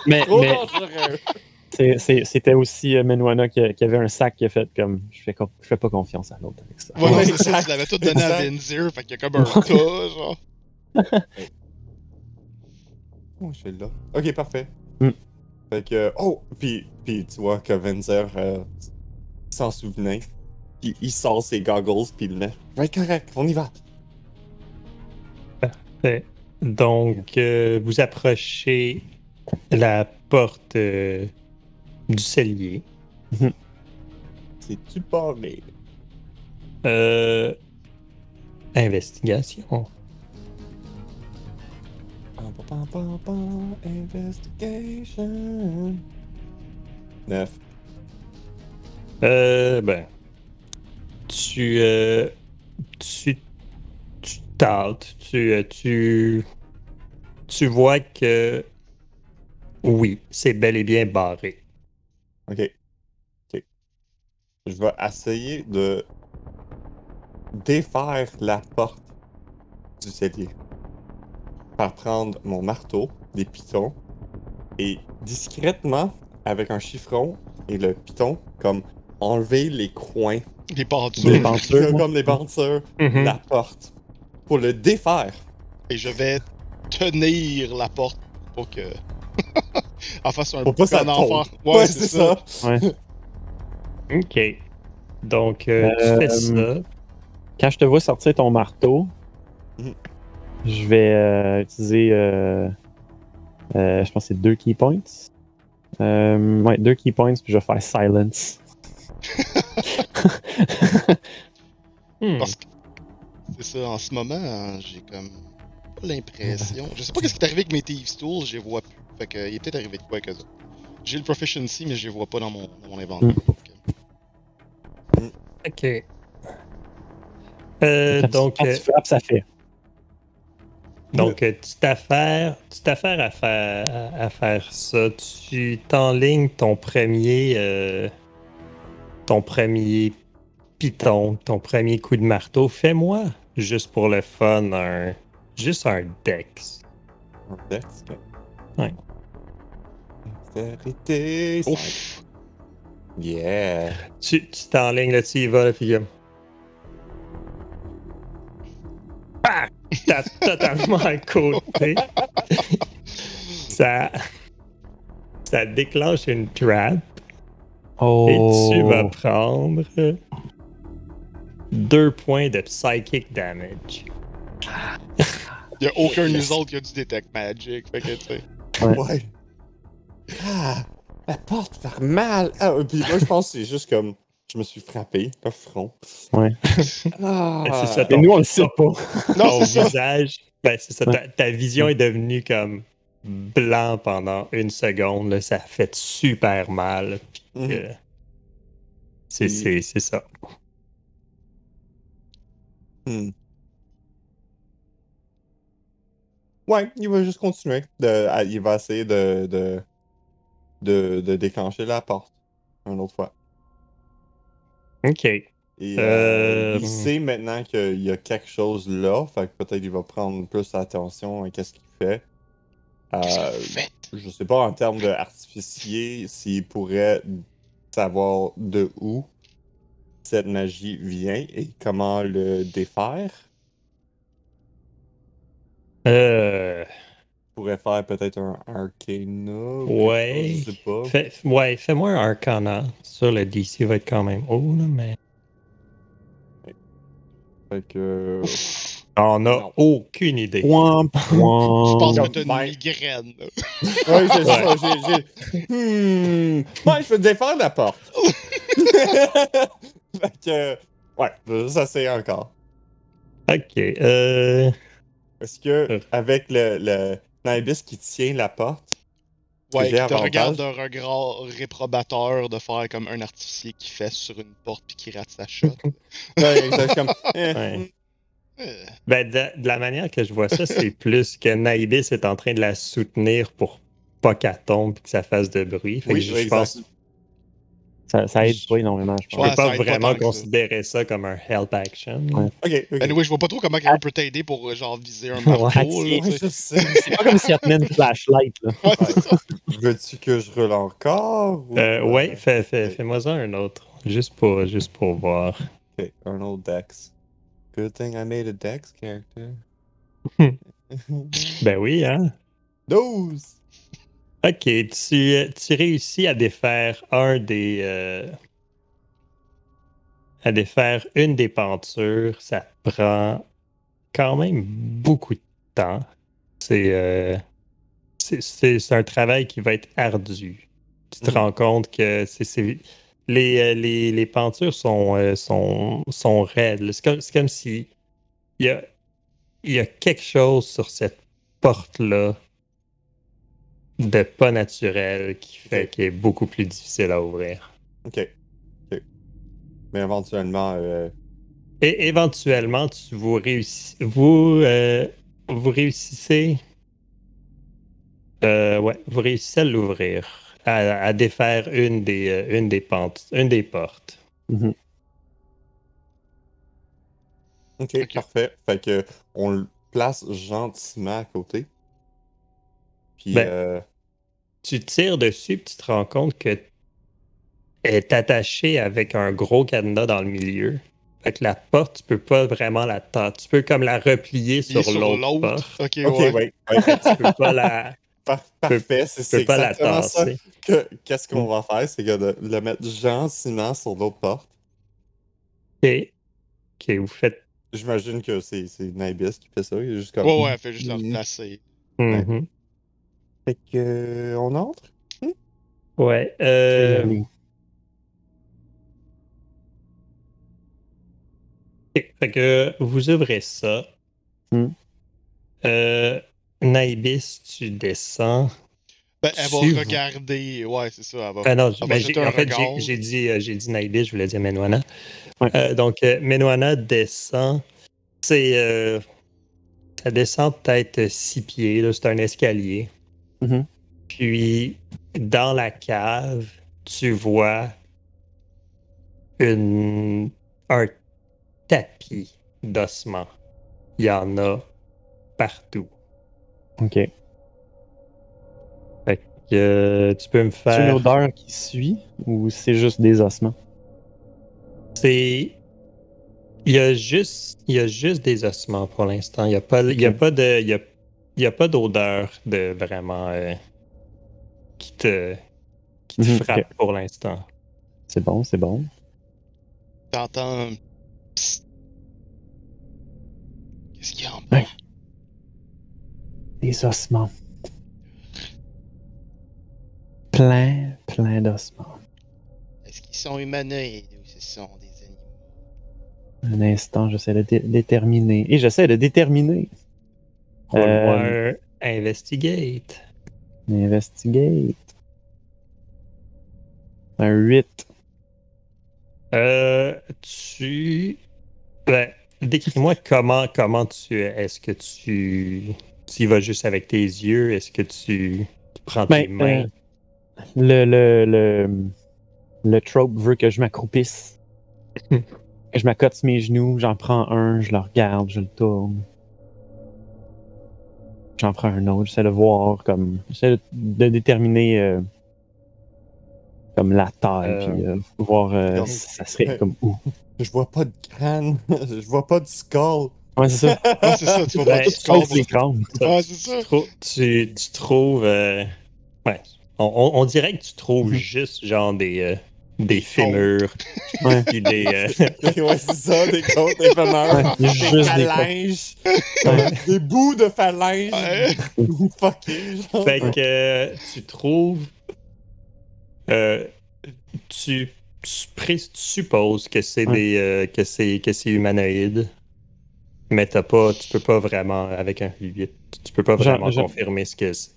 Speaker 2: mais
Speaker 4: Trop
Speaker 2: mais
Speaker 4: dangereux.
Speaker 2: c'est- c'est- c'était aussi euh, Menwana qui, avait un sac qui a fait comme je fais, je fais pas confiance à l'autre avec ça.
Speaker 3: Ouais,
Speaker 4: Ouais,
Speaker 3: c'est ça, tu l'avais tout donné à. Vinzir, fait qu'il y a comme un tas, genre.
Speaker 4: Oh, je suis là. Ok, parfait.
Speaker 2: Hmm.
Speaker 4: Fait que. Oh! Puis, puis tu vois que Venzer euh, s'en souvenait. Puis il sort ses goggles, puis il le met. Ouais, correct, on y va.
Speaker 1: Fait. Donc, euh, vous approchez la porte euh, du cellier.
Speaker 4: C'est-tu pas mais
Speaker 1: Euh, investigation.
Speaker 4: Pam, pam, pam, pam, Investigation. Neuf.
Speaker 1: Euh, ben, tu, euh, tu, tu tâtes, tu, euh, tu, tu vois que oui, c'est bel et bien barré.
Speaker 4: Ok. Ok. Je vais essayer de défaire la porte du cellier. Par prendre mon marteau, des pitons, et discrètement, avec un chiffron et le piton, comme enlever les coins,
Speaker 3: Les pentures.
Speaker 2: Les pentures.
Speaker 4: comme, les pentures,
Speaker 1: Mhm.
Speaker 4: la porte, pour le défaire.
Speaker 3: Et je vais tenir la porte pour que. En fasse un
Speaker 4: ça
Speaker 3: bon enfant.
Speaker 4: tombe.
Speaker 3: Ouais, c'est ça.
Speaker 2: Ouais.
Speaker 1: Ok. Donc, euh,
Speaker 2: Euh,
Speaker 1: tu fais ça.
Speaker 2: Quand je te vois sortir ton marteau,
Speaker 4: Mhm.
Speaker 2: je vais euh, utiliser. euh, euh, je pense que c'est deux key points. Euh, ouais, deux key points, puis je vais faire silence.
Speaker 1: Hmm.
Speaker 3: Parce que c'est ça, en ce moment, j'ai comme pas l'impression. Je sais pas qu'est-ce qui est arrivé avec mes Thieves Tools, je les vois plus. Fait que, il est peut-être arrivé de quoi avec eux autres. J'ai le Proficiency, mais je les vois pas dans mon, dans mon inventaire.
Speaker 2: Mm.
Speaker 1: Ok. Euh, donc,
Speaker 2: quand
Speaker 1: euh,
Speaker 2: tu frappes, ça fait.
Speaker 1: Donc, euh, tu t'affaires, tu t'affaires à faire, à, à faire ça. Tu t'enlignes ton premier, euh, ton premier piton, ton premier coup de marteau. Fais-moi, juste pour le fun, un, juste un dex.
Speaker 4: Un dex, ok.
Speaker 1: Ouais.
Speaker 3: Ouf!
Speaker 4: Yeah.
Speaker 1: Tu tu t'enlignes tu y vas, là, puis! T'as totalement à côté. ça, ça déclenche une trap.
Speaker 2: Oh.
Speaker 1: Et tu vas prendre deux points de psychic damage.
Speaker 3: Y'a aucun de nous autres qui a du Detect Magic. Fait que, tu sais.
Speaker 2: Ouais.
Speaker 4: Ouais. Ah, la porte fait mal. Ah, euh, puis moi, je pense que c'est juste comme. Je me suis frappé le front.
Speaker 2: Ouais.
Speaker 4: Ah,
Speaker 1: C'est ça,
Speaker 2: Mais nous, on le sait pas.
Speaker 3: Non,
Speaker 1: Ton visage, ben c'est ça, ta, ta vision est devenue comme blanc pendant une seconde. là, ça fait super mal. puis,
Speaker 4: Mhm.
Speaker 1: euh, c'est, c'est, c'est ça.
Speaker 4: Hmm. Ouais, il va juste continuer. De, à- il va essayer de, de, de, de déclencher la porte. Une autre fois.
Speaker 1: OK.
Speaker 4: Et euh,
Speaker 1: Euh,
Speaker 4: il sait maintenant qu'il y a quelque chose là. Fait que peut-être il va prendre plus attention à qu'est-ce qu'il fait. Euh,
Speaker 3: vous faites?
Speaker 4: je sais pas en termes d'artificier s'il pourrait savoir de où cette magie vient et comment le défaire.
Speaker 1: Euh,
Speaker 4: Il pourrait faire peut-être un arcana.
Speaker 1: Ouais.
Speaker 4: chose, Je sais pas.
Speaker 1: fais, ouais, fais-moi un arcana. Sur le DC va être quand même haut, là, mais
Speaker 4: Fait que.
Speaker 1: on a
Speaker 4: Non.
Speaker 1: aucune idée.
Speaker 3: Je pense que t'as une migraine.
Speaker 4: Ouais, c'est ça. J'ai. j'ai- Hmm. Ouais, je peux défendre la porte. fait que. Ouais, ça c'est encore.
Speaker 1: Ok. Euh,
Speaker 4: Est-ce que,
Speaker 1: Euh.
Speaker 4: avec le, le Nibis qui tient la porte,
Speaker 3: Ouais, qui te regarde d'un regard réprobateur de faire comme un artificier qui fait sur une porte puis qui rate sa shot.
Speaker 4: ouais, comme. eh,
Speaker 1: Ouais.
Speaker 3: Euh,
Speaker 1: ben, de, de la manière que je vois ça, c'est plus que Naibis est en train de la soutenir pour pas qu'elle tombe et que ça fasse de bruit. Fait que je,
Speaker 4: oui,
Speaker 1: je pense.
Speaker 2: Ça, ça aide pas énormément, je
Speaker 1: je
Speaker 2: pense.
Speaker 3: Ouais,
Speaker 1: peux pas
Speaker 3: pas
Speaker 1: vraiment
Speaker 3: tant que ça.
Speaker 1: considérer ça comme un help action.
Speaker 2: Ouais.
Speaker 4: Ok, ok.
Speaker 3: Anyway, je vois pas trop comment quelqu'un peut t'aider pour euh, genre viser un marteau.
Speaker 2: Ouais. C'est pas comme si elle tenait une flashlight.
Speaker 4: Veux-tu que je roule encore? ou-
Speaker 1: Euh, ouais, fais, fais, fais-moi ça un autre. Juste pour, juste pour voir.
Speaker 4: Ok, un autre Dex. Good thing I made a Dex character.
Speaker 1: Ben oui, hein?
Speaker 4: 12!
Speaker 1: Ok, tu, tu réussis à défaire un des. euh, à défaire une des pentures. Ça te prend quand même beaucoup de temps. C'est. euh, c'est- un travail qui va être ardu. Tu te
Speaker 4: Mhm.
Speaker 1: rends compte que c'est. c'est- Les, euh, les, les pentures sont, euh, sont, sont raides. C'est comme, comme si. Il y a, y a quelque chose sur cette porte-là de pas naturel qui fait qu'il est beaucoup plus difficile à ouvrir.
Speaker 4: Ok. Ok. Mais éventuellement, euh,
Speaker 1: Et éventuellement, tu, vous, réussi- vous, euh, vous réussissez. Euh, ouais, vous réussissez à l'ouvrir, à, à défaire une des, euh, une des pentes, une des portes.
Speaker 2: Mhm.
Speaker 4: ok,
Speaker 3: Ok.
Speaker 4: parfait. Fait que on le place gentiment à côté. Puis,
Speaker 1: Ben,
Speaker 4: euh,
Speaker 1: Tu tires dessus, puis tu te rends compte que elle est attachée avec un gros cadenas dans le milieu. Fait que la porte, tu peux pas vraiment la ta- Tu peux comme la replier sur l'autre porte.
Speaker 3: Ok, ouais.
Speaker 4: ouais. ouais,
Speaker 1: Tu peux pas la,
Speaker 4: par- parfait. C'est
Speaker 1: tu
Speaker 4: c'est
Speaker 1: peux pas la
Speaker 4: exactement ça. Qu'est-ce qu'on va faire? C'est que de le mettre gentiment sur l'autre porte.
Speaker 1: Ok. Ok, vous faites.
Speaker 4: J'imagine que c'est c'est Nibis qui fait ça. Il est juste comme.
Speaker 3: Ouais, ouais, elle fait juste
Speaker 4: Mhm.
Speaker 3: replacer.
Speaker 1: Mhm.
Speaker 4: Fait que. euh, on entre?
Speaker 1: Ouais. Euh, Fait que vous ouvrez ça.
Speaker 2: Hmm.
Speaker 1: Euh, Naibis, tu descends.
Speaker 3: Ben, elle va
Speaker 1: vous-
Speaker 3: regarder. Ouais, c'est ça. Elle va...
Speaker 1: Ah non,
Speaker 3: elle
Speaker 1: ben, en fait, j'ai- dit, euh, j'ai dit Naibis, je voulais dire Menwana.
Speaker 2: Ouais.
Speaker 1: Euh, donc, Menwana descend. C'est. euh, ça descend peut-être six pieds, là, c'est un escalier.
Speaker 2: Mhm.
Speaker 1: Puis, dans la cave, tu vois une, un tapis d'ossements. Il y en a partout.
Speaker 2: Ok.
Speaker 1: Fait que euh, tu peux me
Speaker 2: C'est une
Speaker 1: faire.
Speaker 2: odeur qui suit ou c'est juste des ossements?
Speaker 1: C'est. Il y a juste, il y a juste des ossements pour l'instant. Il n'y a pas, il y a
Speaker 2: Ok.
Speaker 1: pas de, il y a, il y a pas d'odeur de vraiment euh, qui te, qui te
Speaker 2: Mhm,
Speaker 1: frappe pour l'instant.
Speaker 2: C'est bon, c'est bon.
Speaker 3: T'entends. Psst. Qu'est-ce qu'il y a en bas?
Speaker 2: Ouais. Des ossements. Plein, plein d'ossements.
Speaker 3: Est-ce qu'ils sont humanoïdes ou ce sont des animaux?
Speaker 2: Un instant, j'essaie de dé- déterminer. Et j'essaie de déterminer. Euh,
Speaker 1: investigate.
Speaker 2: Investigate. Un 8.
Speaker 1: Euh, tu. Ben, décris-moi comment, comment tu. Est-ce que tu. Tu y vas juste avec tes yeux? Est-ce que tu, tu prends tes
Speaker 2: Ben,
Speaker 1: mains?
Speaker 2: euh, le, le, le, le trope veut que je m'accroupisse. je m'accote sur mes genoux, j'en prends un, je le regarde, je le tourne. J'en prends un autre, j'essaie de voir comme. J'essaie de, de déterminer euh, comme la taille,
Speaker 1: Euh,
Speaker 2: puis euh, voir euh,
Speaker 4: donc,
Speaker 2: ça serait comme où.
Speaker 4: Je vois pas de crâne. je vois pas de skull.
Speaker 2: Ouais, c'est ça.
Speaker 3: Ouais, c'est ça, tu
Speaker 1: Ben,
Speaker 2: Sauf
Speaker 3: ce
Speaker 2: les crânes.
Speaker 3: Ouais, c'est ça.
Speaker 1: Tu, trou- tu, tu trouves. euh, ouais. On, on- on dirait que tu trouves
Speaker 2: Mhm.
Speaker 1: juste genre des, euh, des fémurs.
Speaker 2: Ouais.
Speaker 1: puis des. euh,
Speaker 4: ouais, c'est ça, des côtes, des femeurs,
Speaker 2: Ouais,
Speaker 4: des phalanges,
Speaker 2: Ouais.
Speaker 4: des bouts de phalanges. Genre.
Speaker 1: fait que euh, tu trouves. euh, tu, tu supposes que c'est
Speaker 2: Ouais.
Speaker 1: des euh, que c'est que c'est humanoïde. Mais t'as pas, tu peux pas vraiment, avec un 8, tu peux pas vraiment confirmer ce que c'est.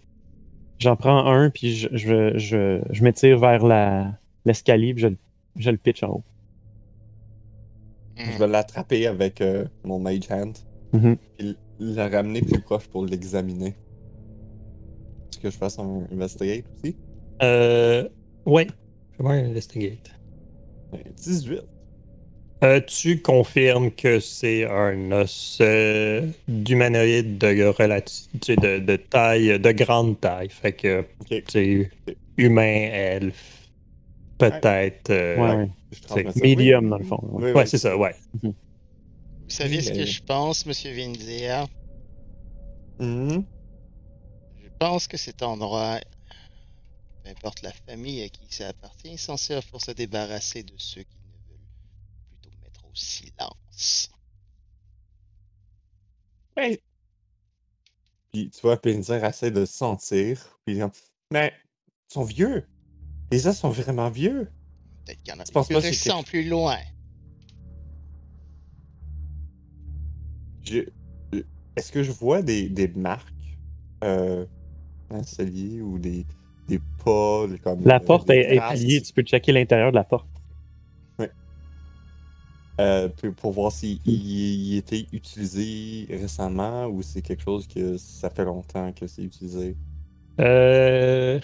Speaker 2: J'en prends un, puis je, je, je, je m'étire vers la, l'escalier, puis je, le- je le pitch en haut.
Speaker 4: Je vais l'attraper avec euh, mon mage hand.
Speaker 2: Mhm.
Speaker 4: Puis le ramener plus proche pour l'examiner. Est-ce que je fasse un investigate aussi?
Speaker 1: Euh, ouais, fais-moi un investigate.
Speaker 4: Ouais, 18.
Speaker 1: Euh, tu confirmes que c'est un os euh, d'humanoïde de, tu de, de taille, de grande taille? Fait que
Speaker 4: Ok.
Speaker 1: c'est humain, elfe, peut-être. euh,
Speaker 2: Ouais,
Speaker 4: ça.
Speaker 2: Medium, dans le fond.
Speaker 4: Oui,
Speaker 2: ouais.
Speaker 4: oui,
Speaker 1: c'est ça, ouais.
Speaker 3: Vous savez ce que je pense, Monsieur Vinzia?
Speaker 4: Mhm.
Speaker 3: Je pense que cet endroit, peu importe la famille à qui ça appartient, est censé pour se débarrasser de ceux qui ne veulent plutôt mettre au silence.
Speaker 4: Ouais. Puis tu vois, Pinzer essaie de se sentir. Puis mais ils sont vieux. Les os sont vraiment vieux.
Speaker 3: Peut-être qu'il y en a des plus récents plus loin.
Speaker 4: Je- Est-ce que je vois des, des marques euh, dans le cellier ou des, des pas comme
Speaker 2: La
Speaker 4: euh,
Speaker 2: porte est, pliée, tu peux checker l'intérieur de la porte.
Speaker 4: euh, pour, pour voir s'il il, il était utilisé récemment ou c'est quelque chose que ça fait longtemps que c'est utilisé?
Speaker 1: Euh,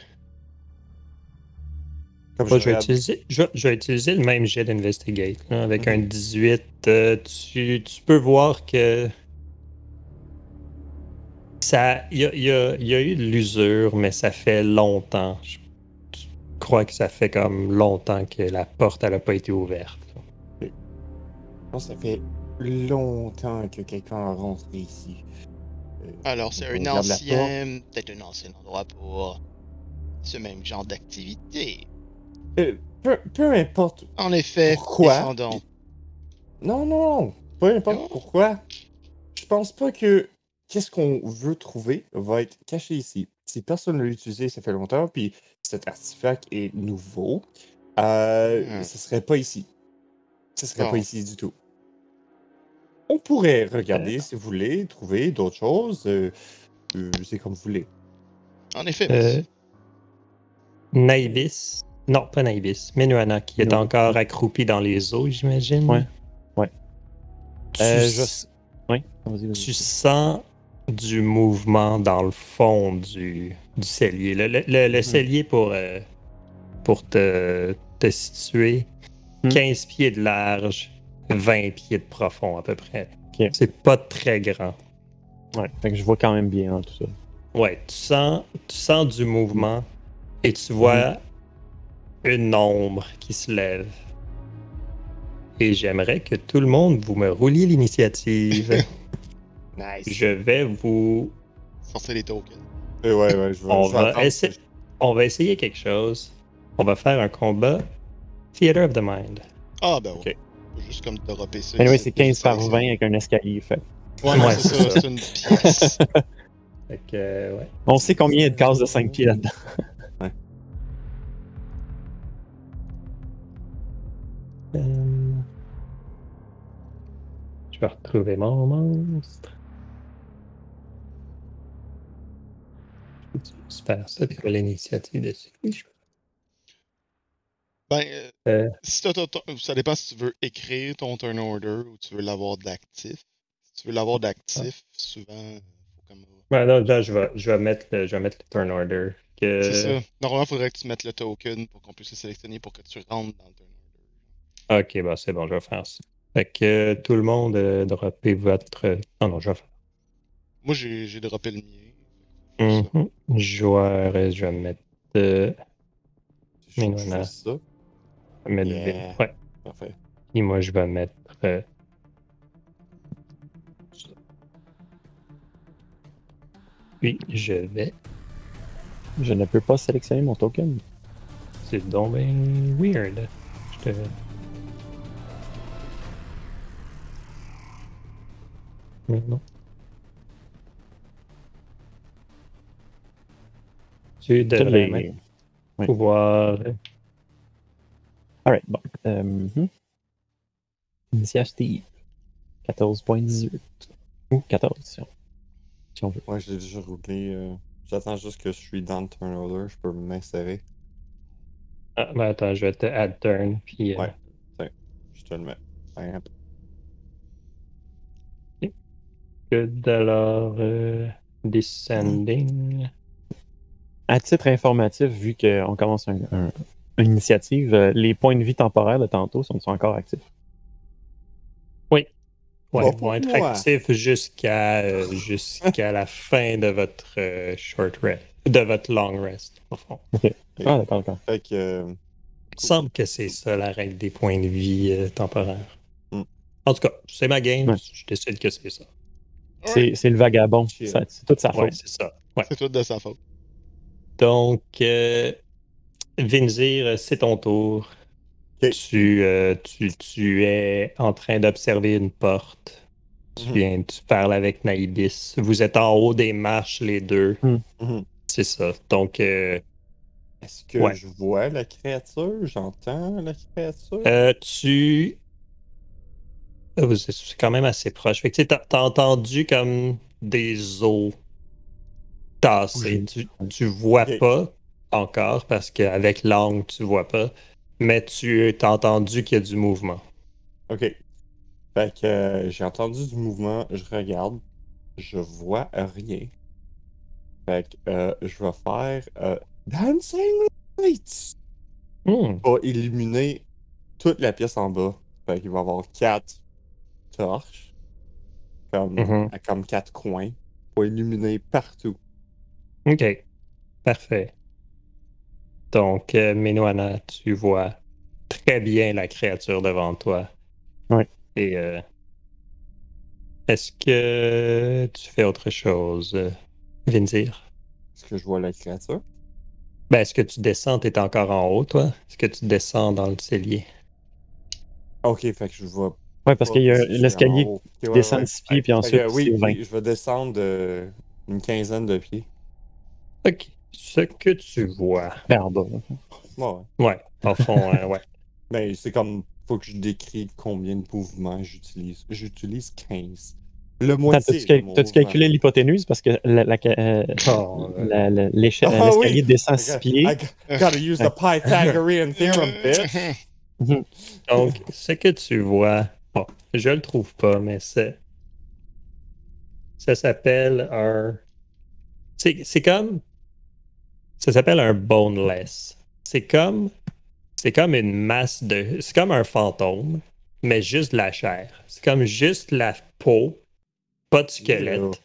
Speaker 4: Comme
Speaker 1: moi,
Speaker 4: je
Speaker 1: je, vais utiliser, je, je vais utiliser le même jet d'Investigate. Avec
Speaker 4: Mhm.
Speaker 1: un 18, euh, tu, tu peux voir que. ça Il y a, il y a- il y a eu de l'usure, mais ça fait longtemps. Je crois que ça fait comme longtemps que la porte elle a pas été ouverte.
Speaker 4: Non, ça fait longtemps que quelqu'un a rentré ici. Euh,
Speaker 3: Alors, c'est un ancien, peut-être un ancien endroit pour ce même genre d'activité.
Speaker 4: Euh, peu, peu importe.
Speaker 3: En effet,
Speaker 4: Pourquoi? Non, non, peu importe
Speaker 3: Non.
Speaker 4: pourquoi. Je pense pas que qu'est-ce qu'on veut trouver va être caché ici. Si personne ne l'a utilisé, ça fait longtemps, puis cet artefact est nouveau, euh,
Speaker 3: Hmm.
Speaker 4: ce serait pas ici. Ce serait pas ici du tout. On pourrait regarder si vous voulez, trouver d'autres choses. euh, euh, c'est comme vous voulez.
Speaker 3: En effet,
Speaker 1: Euh. Naibis. Non, pas Naibis. Menuana qui est encore accroupi dans les eaux, j'imagine.
Speaker 2: Ouais, ouais.
Speaker 1: Tu,
Speaker 2: Euh, je- Oui,
Speaker 1: tu sens du mouvement dans le fond du, du cellier. Le, le- le- le
Speaker 2: Mhm.
Speaker 1: cellier pour, euh, pour te, te situer,
Speaker 2: Mhm.
Speaker 1: 15 pieds de large, 20 pieds de profond à peu près.
Speaker 2: Ok.
Speaker 1: C'est pas très grand.
Speaker 2: Ouais, fait que je vois quand même bien dans tout ça.
Speaker 1: Ouais, tu sens, tu sens du mouvement et tu vois une ombre qui se lève. Et j'aimerais que tout le monde vous me rouliez l'initiative.
Speaker 4: Nice.
Speaker 1: Je vais vous.
Speaker 3: Sortez les tokens.
Speaker 4: Euh, ouais, ouais, je vais,
Speaker 1: On
Speaker 4: je
Speaker 1: va, essayer,
Speaker 4: que
Speaker 1: on va essayer quelque chose. On va faire un combat Theater of the Mind.
Speaker 3: Ah, ben
Speaker 4: Ok.
Speaker 3: ouais. Juste comme dropper ça.
Speaker 2: Anyway, c'est 15 par
Speaker 3: ça,
Speaker 2: 20 avec un escalier. Fait.
Speaker 3: Ouais,
Speaker 1: Ouais,
Speaker 3: c'est ça,
Speaker 1: ça.
Speaker 3: c'est une pièce.
Speaker 1: Fait que, euh, ouais.
Speaker 2: On sait combien il y a de cases de 5 pieds là-dedans.
Speaker 1: Je vais retrouver mon monstre. Je peux faire ça l'initiative dessus.
Speaker 3: Ben, euh,
Speaker 1: Euh.
Speaker 3: si ça dépend si tu veux écrire ton turn order ou tu veux l'avoir d'actif. Si tu veux l'avoir d'actif, souvent, faut comme.
Speaker 1: Ouais, non, là, je vais, je vais mettre le, je vais mettre le turn order. Que...
Speaker 3: C'est ça. Normalement, il faudrait que tu mettes le token pour qu'on puisse le sélectionner pour que tu rentres dans le turn order.
Speaker 1: Ok, bah c'est bon, je vais faire ça. Fait que euh, tout le monde euh, droppez votre. Non, non, je vais faire.
Speaker 3: Moi, j'ai j'ai droppé le mien.
Speaker 1: Mhm. Joueur, euh, je vais mettre. euh,
Speaker 4: je,
Speaker 1: Mais non, non.
Speaker 4: ça.
Speaker 1: je vais mettre
Speaker 4: Yeah.
Speaker 1: Ouais.
Speaker 4: Parfait.
Speaker 1: Et moi, je vais mettre. euh. Puis, je vais.
Speaker 2: Je ne peux pas sélectionner mon token.
Speaker 1: C'est donc ben weird. Je te. Mais non. Tu
Speaker 2: Je
Speaker 1: devrais même
Speaker 2: Oui.
Speaker 1: pouvoir.
Speaker 2: Alright, bon. Euh, mhm. Initiative. 14.18. Ou 14, si on, si on veut.
Speaker 4: Ouais, j'ai déjà roulé. euh, J'attends juste que je suis dans le turn order, je peux m'insérer.
Speaker 1: Ah, ben attends, je vais te add turn. Puis, euh,
Speaker 4: Ouais. Tiens, je te le mets.
Speaker 1: Alors. euh, descending.
Speaker 2: À titre informatif, vu qu'on commence un- un- une initiative, euh, les points de vie temporaires de tantôt sont, sont encore actifs?
Speaker 1: Ouais,
Speaker 4: Bon,
Speaker 1: ils vont être
Speaker 4: moi.
Speaker 1: actifs jusqu'à euh, jusqu'à la fin de votre euh, short rest, de votre long rest, au fond.
Speaker 2: Ah, d'accord, d'accord.
Speaker 4: Fait que.
Speaker 1: Il me semble que c'est ça la règle des points de vie euh, temporaires.
Speaker 4: Hmm.
Speaker 1: En tout cas, c'est ma game,
Speaker 2: Ouais.
Speaker 1: je décide que c'est ça.
Speaker 2: C'est c'est le vagabond. Ça- C'est toute sa
Speaker 1: Ouais,
Speaker 2: faute.
Speaker 1: c'est ça.
Speaker 3: C'est tout de sa faute.
Speaker 1: Donc, euh, Vinzir, c'est ton tour. Tu, euh, tu, tu es en train d'observer une porte. Tu
Speaker 4: Mhm.
Speaker 1: viens, tu parles avec Naïbis. Vous êtes en haut des marches, les deux.
Speaker 4: Mhm.
Speaker 1: C'est ça. Donc, euh,
Speaker 4: Est-ce que
Speaker 1: Ouais.
Speaker 4: je vois la créature? J'entends la créature?
Speaker 1: euh, tu. C'est quand même assez proche. Fait que tu t'as t'as entendu comme des os tassés. Tu, tu vois pas encore parce qu'avec l'angle, tu vois pas. Mais tu as entendu qu'il y a du mouvement.
Speaker 4: Ok. Fait que euh, j'ai entendu du mouvement, je regarde, je vois rien. Fait que euh, je vais faire euh, Dancing Lights
Speaker 1: Hmm.
Speaker 4: pour illuminer toute la pièce en bas. Fait qu'il va y avoir quatre torches, comme,
Speaker 1: Mhm.
Speaker 4: à- comme quatre coins, pour illuminer partout.
Speaker 1: Ok. Parfait. Donc, euh, Menoana, tu vois très bien la créature devant toi.
Speaker 2: Ouais.
Speaker 1: Et euh, est-ce que tu fais autre chose, Vinzir?
Speaker 4: Est-ce que je vois la créature?
Speaker 1: Ben, est-ce que tu descends? T'es encore en haut, toi? Est-ce que tu descends dans le cellier?
Speaker 4: Ok, fait que je vois
Speaker 2: Ouais, parce qu'il y a l'escalier qui
Speaker 4: ouais,
Speaker 2: descend
Speaker 4: ouais.
Speaker 2: de 6 pieds, puis ensuite,
Speaker 4: oui,
Speaker 2: c'est 20.
Speaker 4: oui, je vais descendre de une quinzaine de pieds.
Speaker 1: Ok. Ce que tu vois.
Speaker 2: Bas.
Speaker 4: Ouais, ouais.
Speaker 1: Ouais, en fond, euh, ouais.
Speaker 4: Mais c'est comme, faut que je décris combien de mouvements j'utilise. J'utilise 15. Le moitié.
Speaker 2: T'as-tu calculé l'hypoténuse? Parce que la- la- euh,
Speaker 1: Oh, euh,
Speaker 2: la- la- l'échelle-
Speaker 4: Ah oui!
Speaker 2: l'escalier descend 6
Speaker 4: I got-
Speaker 2: pieds.
Speaker 4: I got- gotta use the Pythagorean theorem, bitch.
Speaker 1: Donc, ce que tu vois, bon, je le trouve pas, mais c'est. Ça s'appelle un. C'est c'est comme. Ça s'appelle un boneless. C'est comme. C'est comme une masse de. C'est comme un fantôme, mais juste de la chair. C'est comme juste la peau, pas de squelette.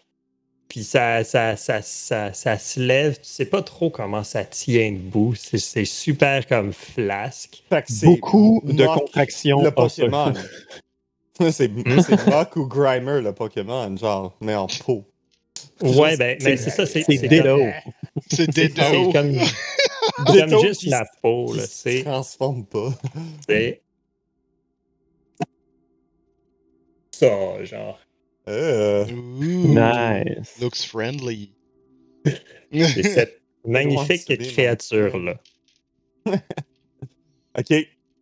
Speaker 1: Puis ça, ça, ça, ça, ça se lève, tu sais pas trop comment ça tient debout. C'est c'est super comme flasque.
Speaker 2: Beaucoup de contractions.
Speaker 4: Le
Speaker 2: osseuses.
Speaker 4: Pokémon. c'est c'est Mock ou Grimer, le Pokémon, genre, mais en peau.
Speaker 1: Ouais, ben, mais c'est ça, c'est
Speaker 2: C'est
Speaker 1: c'est
Speaker 2: Ditto.
Speaker 1: comme-
Speaker 3: C'est
Speaker 1: comme,
Speaker 4: Ditto
Speaker 1: comme juste la peau, là.
Speaker 4: se
Speaker 1: C'est.
Speaker 4: transforme pas.
Speaker 1: c'est Ça, genre.
Speaker 4: Euh,
Speaker 3: Ooh,
Speaker 2: Nice.
Speaker 3: Looks friendly.
Speaker 1: C'est cette magnifique
Speaker 4: c'est des
Speaker 1: créature-là.
Speaker 4: ok,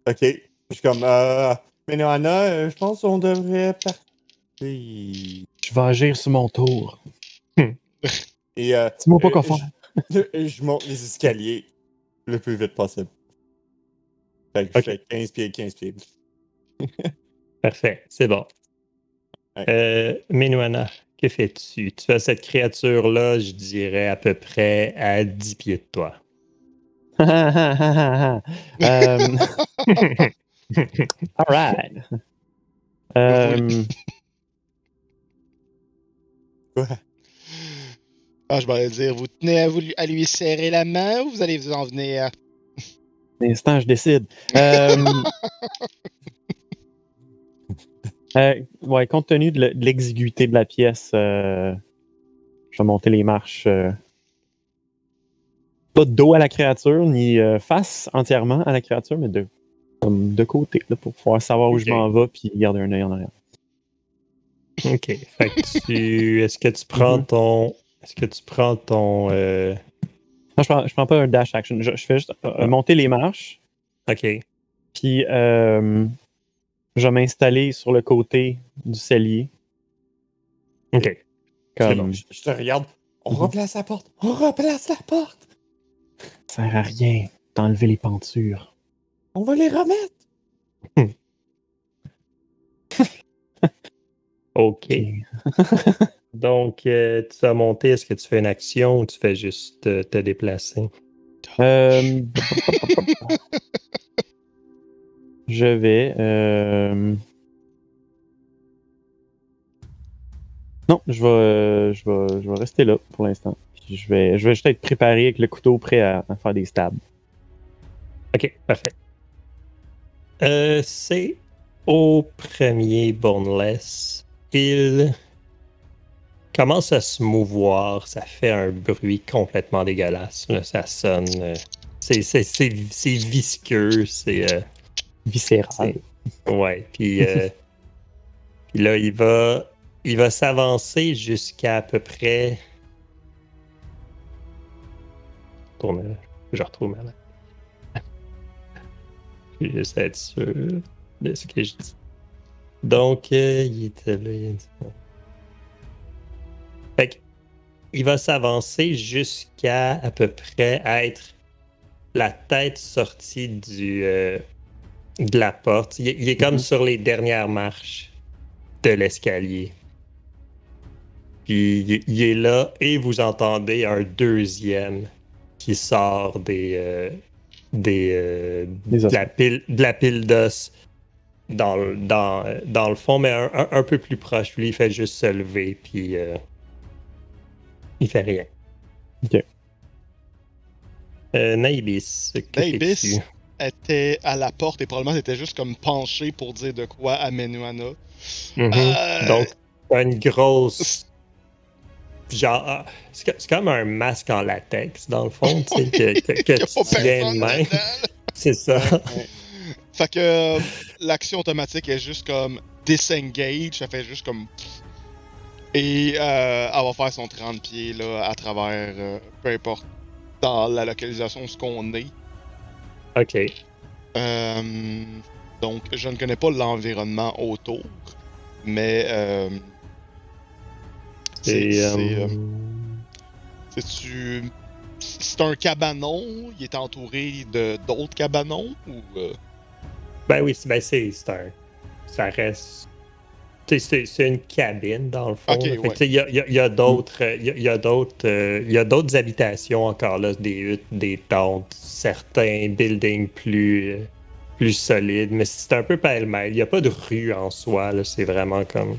Speaker 4: ok. Je suis comme, euh, mais Noana, euh, je pense qu'on devrait partir.
Speaker 2: Je vais agir sur mon tour.
Speaker 4: Et euh,
Speaker 2: Dis-moi pas
Speaker 4: euh,
Speaker 2: quoi faire.
Speaker 4: je, je monte les escaliers le plus vite possible. Fait que
Speaker 1: Ok.
Speaker 4: je fais 15 pieds, 15 pieds.
Speaker 1: Parfait, c'est bon.
Speaker 4: Ouais.
Speaker 1: Euh, Menuana, que fais-tu? Tu as cette créature-là, je dirais, à peu près à 10 pieds de toi.
Speaker 2: Euh, all right. Euh,
Speaker 4: Quoi?
Speaker 3: Ah, je vais dire, vous tenez à, vous, à lui serrer la main ou vous allez vous en venir?
Speaker 2: L'instant, je décide. Euh, euh, ouais, compte tenu de le- de l'exiguïté de la pièce, euh, je vais monter les marches. euh, pas de dos à la créature, ni face entièrement à la créature, mais de, comme de côté, là, pour pouvoir savoir où je m'en vais puis garder un œil en arrière.
Speaker 1: OK. Fait que tu. Est-ce que tu prends
Speaker 2: Mhm.
Speaker 1: ton. Est-ce que tu prends ton. euh,
Speaker 2: Non, je prends, je prends pas un dash action. Je, je fais juste euh,
Speaker 1: Ah.
Speaker 2: monter les marches,
Speaker 1: OK.
Speaker 2: puis euh, je vais m'installer sur le côté du cellier.
Speaker 1: OK.
Speaker 2: Comme,
Speaker 1: bon.
Speaker 4: Je, je te regarde. On
Speaker 2: Mhm.
Speaker 4: replace la porte. On replace la porte.
Speaker 2: Ça sert à rien d'enlever les pentures.
Speaker 4: On va les remettre.
Speaker 1: OK. Donc, euh, tu vas monter. Est-ce que tu fais une action ou tu fais juste euh, te déplacer?
Speaker 2: Euh, je vais. euh, Non, je vais, je, vais, je vais rester là pour l'instant. Je vais, je vais juste être préparé avec le couteau prêt à, à faire des stabs.
Speaker 1: OK, parfait. Euh, c'est au premier boneless. Il commence à se mouvoir. Ça fait un bruit complètement dégueulasse. là. Ça sonne. euh, c'est, c'est, c'est, c'est visqueux. C'est. euh,
Speaker 2: Viscéral.
Speaker 1: Ouais, puis, puis là, il va, il va s'avancer jusqu'à à peu près. Tourne là. Je retrouve ma main. Je vais juste être sûr de ce que je dis. Donc, euh, il était là. Il. Fait que, il va s'avancer jusqu'à à peu près être la tête sortie du, euh, de la porte. Il, est- il est comme
Speaker 2: Mhm.
Speaker 1: sur les dernières marches de l'escalier. Puis il, il est là et vous entendez un deuxième qui sort des euh, des euh,
Speaker 2: Des
Speaker 1: de la pile de la pile d'os dans, le- dans, dans le fond, mais un, un- un peu plus proche. Lui, il fait juste se lever puis euh, il fait rien.
Speaker 2: Ok.
Speaker 1: Euh, Naibis, que
Speaker 3: Naibis? était à la porte et probablement était juste comme penché pour dire de quoi à Menuana.
Speaker 1: Mhm.
Speaker 3: Euh,
Speaker 1: Donc, une grosse. Genre, ah, c'est co- c'est comme un masque en latex, dans le fond, tu sais, que, tu tiens de main. C'est ça.
Speaker 3: Fait que euh, l'action automatique est juste comme disengage, ça fait juste comme. Et euh, elle va faire son 30 pieds là, à travers, euh, peu importe, dans la localisation ce qu'on est.
Speaker 1: Ok.
Speaker 3: Euh, donc, je ne connais pas l'environnement autour, mais. C'est. C'est,
Speaker 1: euh,
Speaker 3: euh, c'est-tu- c'est un cabanon, il est entouré de d'autres cabanons ou. euh,
Speaker 1: Ben oui, c'est ben c'est un. Ça reste. C'est une cabine, dans le fond.
Speaker 3: Ok,
Speaker 1: là. Fait que,
Speaker 3: ouais.
Speaker 1: tu sais, Il y a, y a- il y a d'autres y a- il y a d'autres euh, il y a d'autres habitations encore là, des huttes, des tentes, certains buildings plus, plus solides, mais c'est un peu pêle-mêle. Il n'y a pas de rue en soi, là, c'est vraiment comme.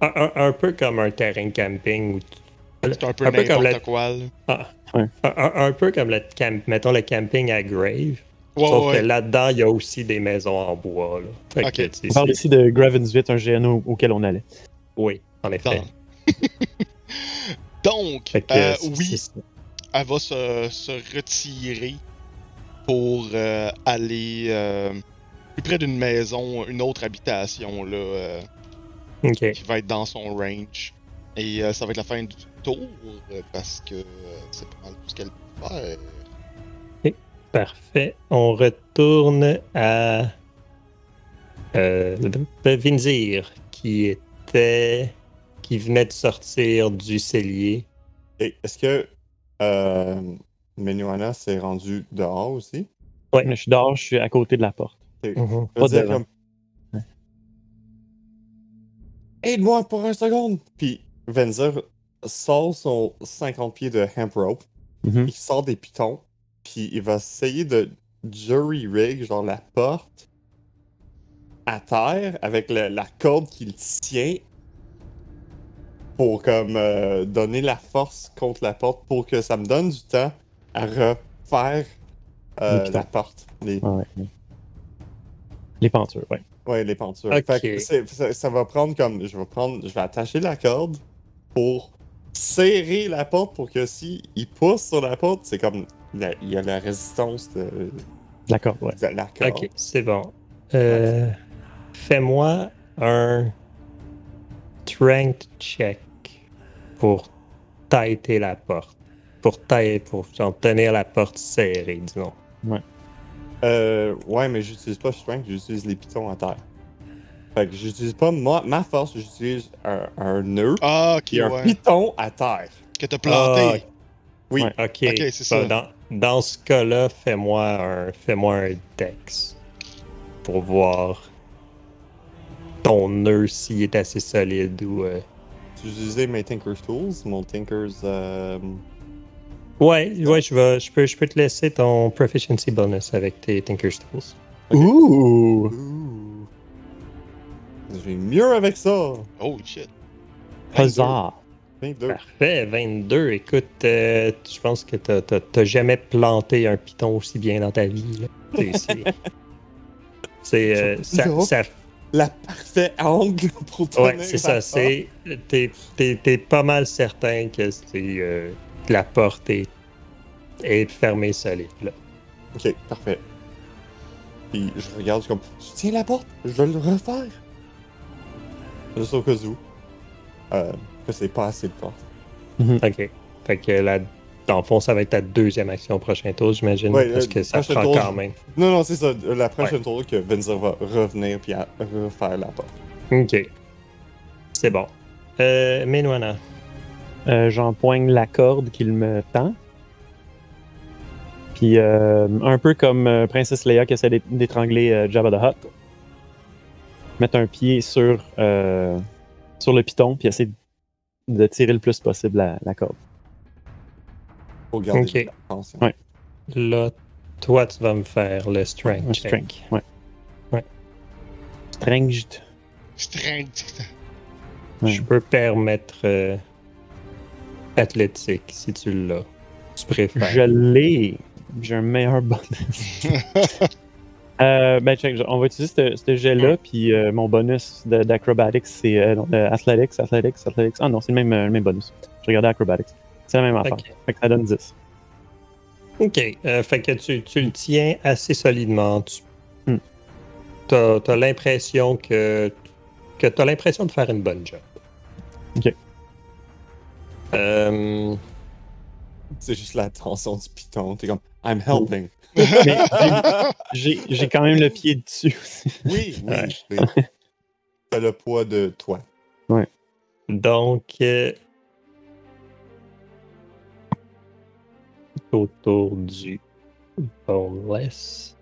Speaker 1: Un, un- un peu comme un terrain de camping. Où tu-
Speaker 3: c'est un peu
Speaker 1: Un peu comme
Speaker 3: n'importe
Speaker 1: la-
Speaker 3: quoi.
Speaker 1: Ah.
Speaker 2: Ouais.
Speaker 1: Un, peu comme le camp, mettons le camping à Grave.
Speaker 3: Ouais,
Speaker 1: sauf
Speaker 3: ouais.
Speaker 1: que là-dedans, il y a aussi des maisons en bois. Là. Fait
Speaker 3: Ok.
Speaker 1: que, tu sais,
Speaker 2: On parle
Speaker 1: c'est-
Speaker 2: ici de Gravensvit, un GNO auquel on allait.
Speaker 1: Oui, en effet.
Speaker 3: Donc,
Speaker 1: que,
Speaker 3: euh, oui, elle va se, se retirer pour euh, aller euh, plus près d'une maison, une autre habitation là, qui va être dans son range. Et euh, ça va être la fin du tour euh, parce que euh, c'est pas mal tout ce qu'elle peut faire.
Speaker 1: Parfait. On retourne à euh, Vinzir, qui était. qui venait de sortir du cellier.
Speaker 4: Et Est-ce que euh, Menuana s'est rendu dehors aussi?
Speaker 1: Ouais.
Speaker 2: Je suis dehors, je suis à côté de la porte.
Speaker 1: Mhm.
Speaker 2: Pas
Speaker 4: dire comme, Aide-moi pour un seconde! Puis Venzer sort son 50 pieds de hemp rope,
Speaker 2: Mhm.
Speaker 4: il sort des pitons, puis il va essayer de jury rig, genre la porte, à terre, avec le- la corde qu'il tient, pour comme euh, donner la force contre la porte, pour que ça me donne du temps à refaire euh, la porte. Les
Speaker 2: Ouais. Les ouais.
Speaker 4: Ouais, les pentures. Fait que ça, ça va prendre comme. Je vais prendre. Je vais attacher la corde pour serrer la porte pour que si il pousse sur la porte, c'est comme. la- Il y a la résistance de,
Speaker 2: D'accord, ouais.
Speaker 4: de la corde.
Speaker 1: Ok, c'est bon. Euh, Fais-moi un strength check pour tailler la porte. Pour tailler, pour genre, tenir la porte serrée, disons.
Speaker 4: Euh, ouais, mais j'utilise pas strength, j'utilise les pitons à terre. Fait que j'utilise pas moi, ma force, j'utilise un, un nœud
Speaker 3: Ah, ok,
Speaker 4: et un
Speaker 3: ouais.
Speaker 4: piton à terre.
Speaker 3: Que t'as planté.
Speaker 4: Oui.
Speaker 2: Ouais.
Speaker 1: Ok,
Speaker 3: Ok, c'est ça.
Speaker 1: Bon, Dans, dans ce cas-là, fais-moi un, fais-moi un dex pour voir ton nœud s'il est assez solide ou. euh,
Speaker 4: J'ai utilisé mes Tinker's Tools, mon Tinker's. euh,
Speaker 1: Ouais, ouais, je, vais, je, peux, je peux te laisser ton proficiency bonus avec tes Tinker's Tools.
Speaker 2: Ouh!
Speaker 4: Ouh. J'ai mieux avec ça.
Speaker 3: Holy shit.
Speaker 2: Huzzah!
Speaker 4: 22.
Speaker 1: Parfait, 22. Écoute, euh, je pense que t'as- t'as t'as jamais planté un piton aussi bien dans ta vie. là. C'est- euh, ça,
Speaker 4: Non.
Speaker 1: ça,
Speaker 4: la parfaite angle pour tenir
Speaker 1: Ouais, c'est ça. C'est. T'es, t'es- t'es pas mal certain que c'est. euh, la porte est, est fermée solide. Là.
Speaker 4: porte. Ok, parfait. Puis je regarde, comme, je tiens la porte, je vais le refaire. Juste au cas où. Euh, que c'est pas assez de force.
Speaker 1: Ok. Fait que là, dans le fond, ça va être ta deuxième action au prochain tour, j'imagine.
Speaker 4: Ouais,
Speaker 1: parce
Speaker 4: euh,
Speaker 1: que ça prend
Speaker 4: tour,
Speaker 1: quand même.
Speaker 4: Non, non, c'est ça. La prochaine tour que Vinzer va revenir puis à refaire la porte.
Speaker 1: Ok. C'est bon. Euh, Menwana.
Speaker 2: Euh, J'empoigne la corde qu'il me tend. Puis, euh, un peu comme euh, Princesse Leia qui essaie d'é- d'étrangler euh, Jabba the Hutt. Mettre un pied sur, euh, sur le piton, puis essayer de tirer le plus possible la, la corde.
Speaker 4: Faut garder
Speaker 1: Ok.
Speaker 4: l'attention.
Speaker 2: Ouais.
Speaker 1: Là, toi, tu vas me faire le strength. Check.
Speaker 2: strength, ouais.
Speaker 1: Ouais.
Speaker 2: Strength.
Speaker 3: Strength.
Speaker 2: Ouais.
Speaker 1: Je peux permettre euh, athlétique si tu l'as. Tu préfères.
Speaker 2: Je l'ai. J'ai un meilleur bonus. Euh, ben, check, on va utiliser ce jet-là, puis euh, mon bonus d'acrobatics, c'est euh, euh, athletics, athletics, athletics. Ah non, c'est le même, euh, le même bonus. Je regardais acrobatics. C'est la même affaire. Fait que ça donne 10.
Speaker 1: Ok. euh, fait que tu, tu le tiens assez solidement. Tu as, l'impression que, que tu as l'impression de faire une bonne job.
Speaker 2: Ok.
Speaker 1: Euh,
Speaker 4: C'est juste la tension du piton. T'es comme, I'm helping.
Speaker 2: Mais j'ai- quand même le pied dessus aussi.
Speaker 4: Oui, oui.
Speaker 1: Ouais.
Speaker 4: oui. T'as le poids de toi.
Speaker 1: donc, euh, autour du boneless.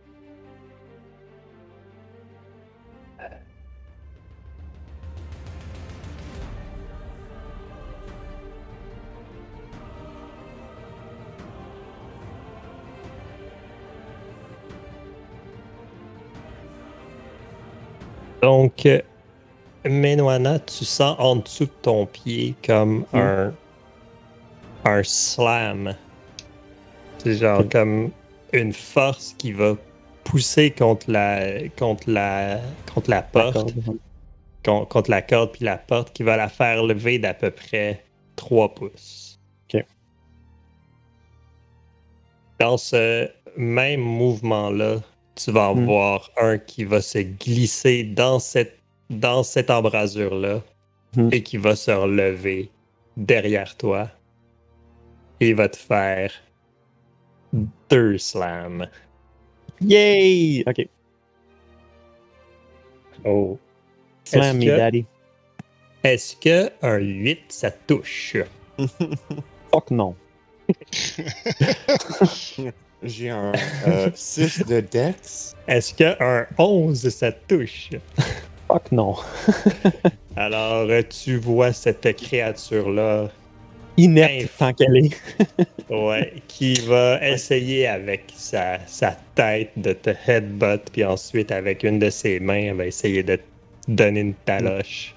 Speaker 1: Donc, euh, Menwana, tu sens en dessous de ton pied comme
Speaker 2: Mm.
Speaker 1: un, un slam. C'est genre
Speaker 2: Ok.
Speaker 1: comme une force qui va pousser contre la, contre la, contre la porte, con- contre la corde, puis la porte qui va la faire lever d'à peu près 3 pouces. Dans ce même mouvement-là, tu vas
Speaker 2: Hmm.
Speaker 1: avoir un qui va se glisser dans cette, dans cette embrasure-là
Speaker 2: Hmm.
Speaker 1: et qui va se relever derrière toi. Et il va te faire deux slams.
Speaker 2: Yay! Ok.
Speaker 1: Oh.
Speaker 2: Slam me,
Speaker 1: que-
Speaker 2: daddy.
Speaker 1: Est-ce que un 8, ça touche?
Speaker 2: Fuck non.
Speaker 4: J'ai un 6 de Dex.
Speaker 1: Est-ce que un 11, ça touche?
Speaker 2: Fuck non.
Speaker 1: Alors, euh, tu vois cette créature-là
Speaker 2: Inerte tant qu'elle est.
Speaker 1: ouais, qui va essayer avec sa, sa tête de te headbutt, puis ensuite, avec une de ses mains, elle va essayer de te donner une taloche.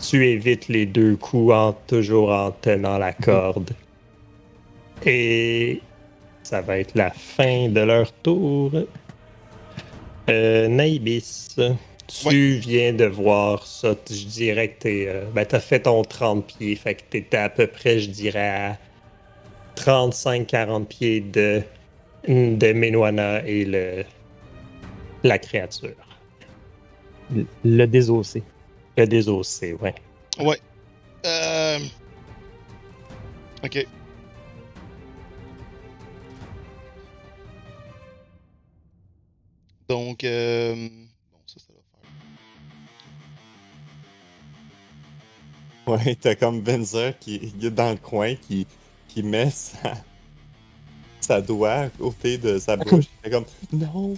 Speaker 1: Tu évites les deux coups en toujours en tenant la corde. Et ça va être la fin de leur tour. Euh, Naibis, tu viens de voir ça. Je dirais que t'es, euh, ben, t'as fait ton 30 pieds. Fait que t'étais à peu près, je dirais, à 35-40 pieds de, de Menwana et le, la créature.
Speaker 2: Le désossé.
Speaker 1: Le désossé, ouais.
Speaker 3: Ouais. Euh... Ok. Donc, euh... bon, ça, ça va faire.
Speaker 4: Ouais, t'as comme Benzer qui est dans le coin qui, qui met sa, sa doigt à côté de sa bouche. Est comme non.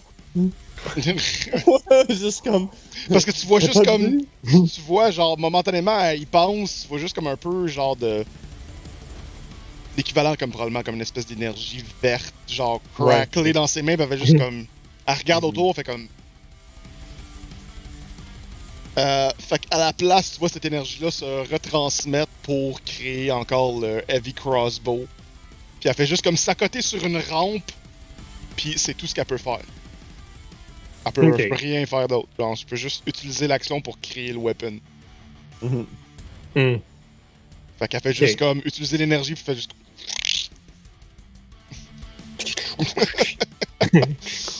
Speaker 4: Juste comme.
Speaker 3: Parce que tu vois juste comme. Tu vois, genre, momentanément, il pense, tu vois juste comme un peu, genre de. L'équivalent, comme probablement, comme une espèce d'énergie verte, genre,
Speaker 4: Ouais.
Speaker 3: craquelée dans ses mains, elle fait juste comme. Elle regarde
Speaker 4: Mhm.
Speaker 3: autour, fait comme. Euh, fait qu'à la place, tu vois cette énergie-là se retransmettre pour créer encore le Heavy Crossbow. Puis elle fait juste comme s'accoter sur une rampe, puis c'est tout ce qu'elle peut faire. Elle peut, rien faire d'autre. Genre, je peux juste utiliser l'action pour créer le weapon.
Speaker 4: Mhm.
Speaker 1: Hmm.
Speaker 3: Fait qu'elle fait juste comme utiliser l'énergie puis fait juste.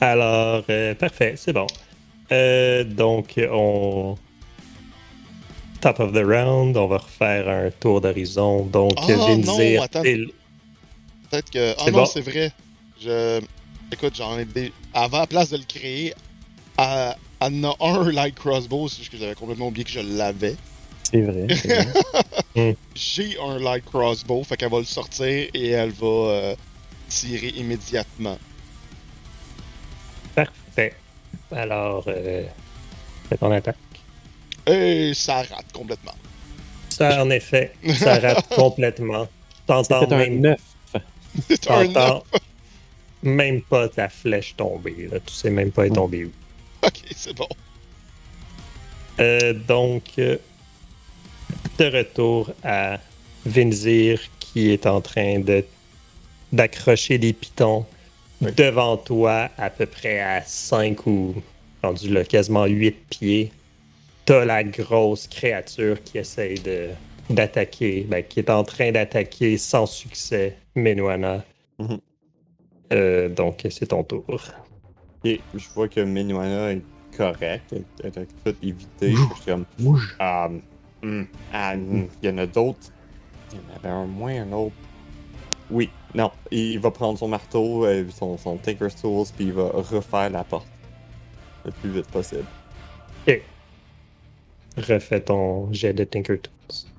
Speaker 1: Alors, euh, parfait, c'est bon. Euh, donc, on. Top of the round, on va refaire un tour d'horizon. Donc,
Speaker 3: Ah,
Speaker 1: Vinzir,
Speaker 3: non, attends. Peut-être que. Ah
Speaker 1: C'est
Speaker 3: non,
Speaker 1: bon.
Speaker 3: c'est vrai. Je. Écoute, j'en ai des. Avant, à la place de le créer, elle elle en a un light crossbow, c'est juste que j'avais complètement oublié que je l'avais.
Speaker 2: C'est vrai. vrai.
Speaker 3: J'ai un light crossbow, fait qu'elle va le sortir et elle va euh, tirer immédiatement.
Speaker 1: Parfait. Alors, euh, fais ton attaque.
Speaker 3: Et ça rate complètement.
Speaker 1: Ça, en effet, ça rate complètement. T'entends
Speaker 2: un
Speaker 1: même,
Speaker 2: 9.
Speaker 3: C'est un
Speaker 1: t'entends même pas ta flèche tomber. Là. Tu sais même pas elle est tombée où.
Speaker 3: Ok, c'est bon.
Speaker 1: Euh, donc, euh, de retour à Vinzir qui est en train de d'accrocher des pitons
Speaker 4: Oui.
Speaker 1: devant toi à peu près à 5 ou rendu là quasiment 8 pieds. T'as la grosse créature qui essaye de d'attaquer, ben, qui est en train d'attaquer sans succès Menuana.
Speaker 4: Mhm.
Speaker 1: Euh, donc, c'est ton tour.
Speaker 4: Et je vois que Menuana est correcte. Elle, elle a tout évité. Je suis comme.
Speaker 2: Bouge.
Speaker 4: Ah, hum, ah, hum, il y en a d'autres. Il y en avait un moins, un autre. Oui, non. Il va prendre son marteau, euh, son, son Tinker's Tools, puis il va refaire la porte. Le plus vite possible.
Speaker 1: Ok. Refais ton jet de Tinker Tools.